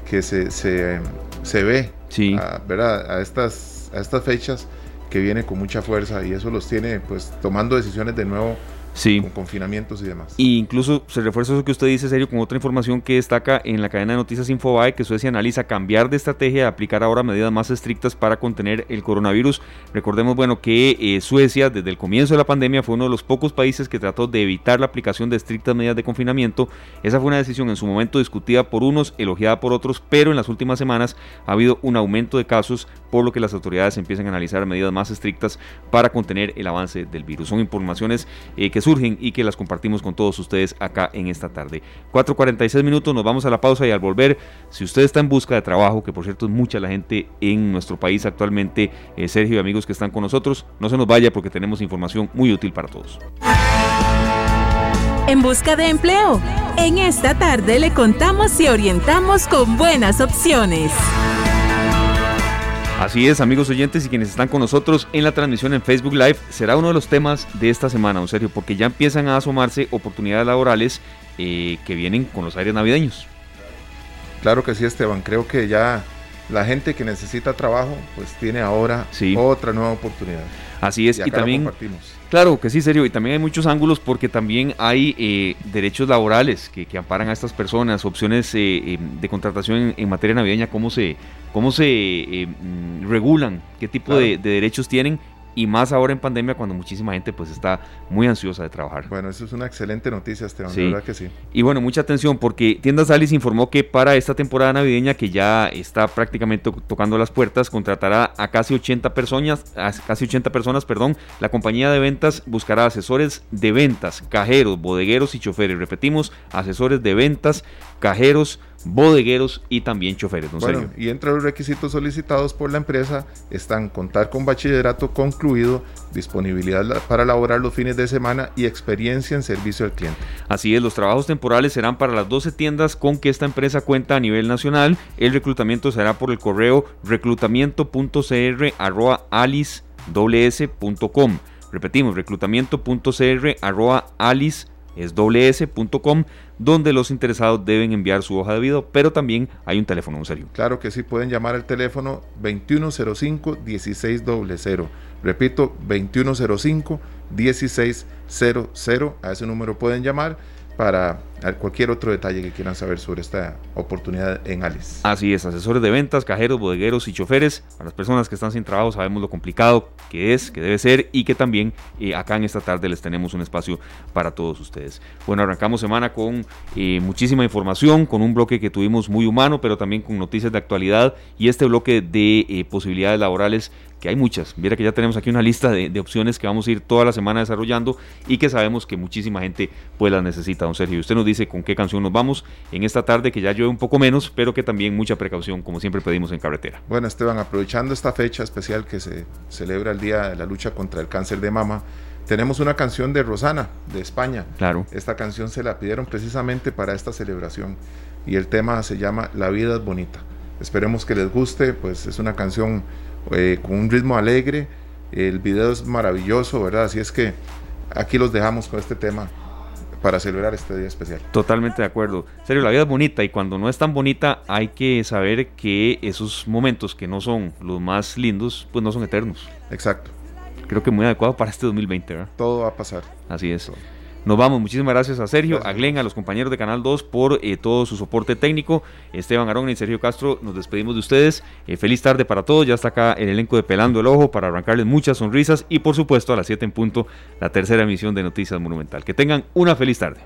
[SPEAKER 3] que se, se, se ve a, ¿verdad? a, estas, a estas fechas que viene con mucha fuerza y eso los tiene pues tomando decisiones de nuevo
[SPEAKER 2] sí.
[SPEAKER 3] con confinamientos y demás.
[SPEAKER 2] Y incluso se refuerza eso que usted dice, serio, con otra información que destaca en la cadena de noticias Infobae, que Suecia analiza cambiar de estrategia y aplicar ahora medidas más estrictas para contener el coronavirus. Recordemos, bueno, que eh, Suecia desde el comienzo de la pandemia fue uno de los pocos países que trató de evitar la aplicación de estrictas medidas de confinamiento. Esa fue una decisión en su momento discutida por unos, elogiada por otros, pero en las últimas semanas ha habido un aumento de casos, por lo que las autoridades empiezan a analizar medidas más estrictas para contener el avance del virus. Son informaciones eh, que surgen y que las compartimos con todos ustedes acá en esta tarde. 4.46 minutos, nos vamos a la pausa y al volver, si usted está en busca de trabajo, que por cierto es mucha la gente en nuestro país actualmente, eh, Sergio y amigos que están con nosotros, no se nos vaya porque tenemos información muy útil para todos.
[SPEAKER 10] En busca de empleo. En esta tarde le contamos y orientamos con buenas opciones.
[SPEAKER 2] Así es, amigos oyentes y quienes están con nosotros en la transmisión en Facebook Live, será uno de los temas de esta semana, en serio, porque ya empiezan a asomarse oportunidades laborales eh, que vienen con los aires navideños.
[SPEAKER 3] Claro que sí, Esteban, creo que ya la gente que necesita trabajo, pues tiene ahora otra nueva oportunidad.
[SPEAKER 2] Así es, y, también... Claro que sí, serio, y también hay muchos ángulos porque también hay eh, derechos laborales que, amparan a estas personas, opciones eh, em, de contratación en, materia navideña, cómo se, cómo se eh, mm, regulan, qué tipo de, de derechos tienen y más ahora en pandemia cuando muchísima gente pues está muy ansiosa de trabajar.
[SPEAKER 3] Bueno, eso es una excelente noticia, Esteban, sí. verdad que sí.
[SPEAKER 2] Y bueno, mucha atención porque Tiendas Alice informó que para esta temporada navideña que ya está prácticamente tocando las puertas, contratará a casi 80 personas, a casi 80 personas, perdón. La compañía de ventas buscará asesores de ventas, cajeros, bodegueros y choferes. Repetimos, asesores de ventas, cajeros, bodegueros y también choferes.
[SPEAKER 3] bueno, y entre los requisitos solicitados por la empresa están contar con bachillerato concluido, disponibilidad para laborar los fines de semana y experiencia en servicio al cliente.
[SPEAKER 2] Así es, los trabajos temporales serán para las 12 tiendas con que esta empresa cuenta a nivel nacional. El reclutamiento será por el correo reclutamiento.cr@alice.com. Repetimos, reclutamiento.cr@alice es dobles.com, donde los interesados deben enviar su hoja de vida, pero también hay un teléfono, en serio.
[SPEAKER 3] Claro que sí, pueden llamar al teléfono 2105-1600. Repito, 2105-1600. A ese número pueden llamar para cualquier otro detalle que quieran saber sobre esta oportunidad en Alice.
[SPEAKER 2] Así es, asesores de ventas, cajeros, bodegueros y choferes. Para las personas que están sin trabajo sabemos lo complicado que es, que debe ser y que también eh, acá en esta tarde les tenemos un espacio para todos ustedes. Bueno, arrancamos semana con eh, muchísima información, con un bloque que tuvimos muy humano, pero también con noticias de actualidad y este bloque de eh, posibilidades laborales que hay muchas. Mira que ya tenemos aquí una lista de, opciones que vamos a ir toda la semana desarrollando y que sabemos que muchísima gente pues las necesita, don Sergio. Usted nos dice con qué canción nos vamos en esta tarde que ya llueve un poco menos, pero que también mucha precaución, como siempre pedimos en carretera.
[SPEAKER 3] Bueno, Esteban, aprovechando esta fecha especial que se celebra el Día de la Lucha contra el Cáncer de Mama, tenemos una canción de Rosana, de España.
[SPEAKER 2] Claro.
[SPEAKER 3] Esta canción se la pidieron precisamente para esta celebración y el tema se llama La vida es bonita. Esperemos que les guste, pues es una canción eh, con un ritmo alegre. El video es maravilloso, ¿verdad? Así es que aquí los dejamos con este tema para celebrar este día especial.
[SPEAKER 2] Totalmente de acuerdo. serio, la vida es bonita y cuando no es tan bonita hay que saber que esos momentos que no son los más lindos, pues no son eternos.
[SPEAKER 3] Exacto.
[SPEAKER 2] Creo que muy adecuado para este 2020, ¿verdad?
[SPEAKER 3] Todo va a pasar.
[SPEAKER 2] Así es. Nos vamos. Muchísimas gracias a Sergio, a Glenn, a los compañeros de Canal 2 por eh, todo su soporte técnico. Esteban Arón y Sergio Castro, nos despedimos de ustedes. Eh, feliz tarde para todos. Ya está acá el elenco de Pelando el Ojo para arrancarles muchas sonrisas y por supuesto a las 7 en punto la tercera emisión de Noticias Monumental. Que tengan una feliz tarde.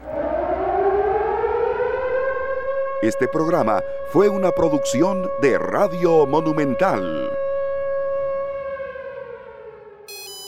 [SPEAKER 1] Este programa fue una producción de Radio Monumental.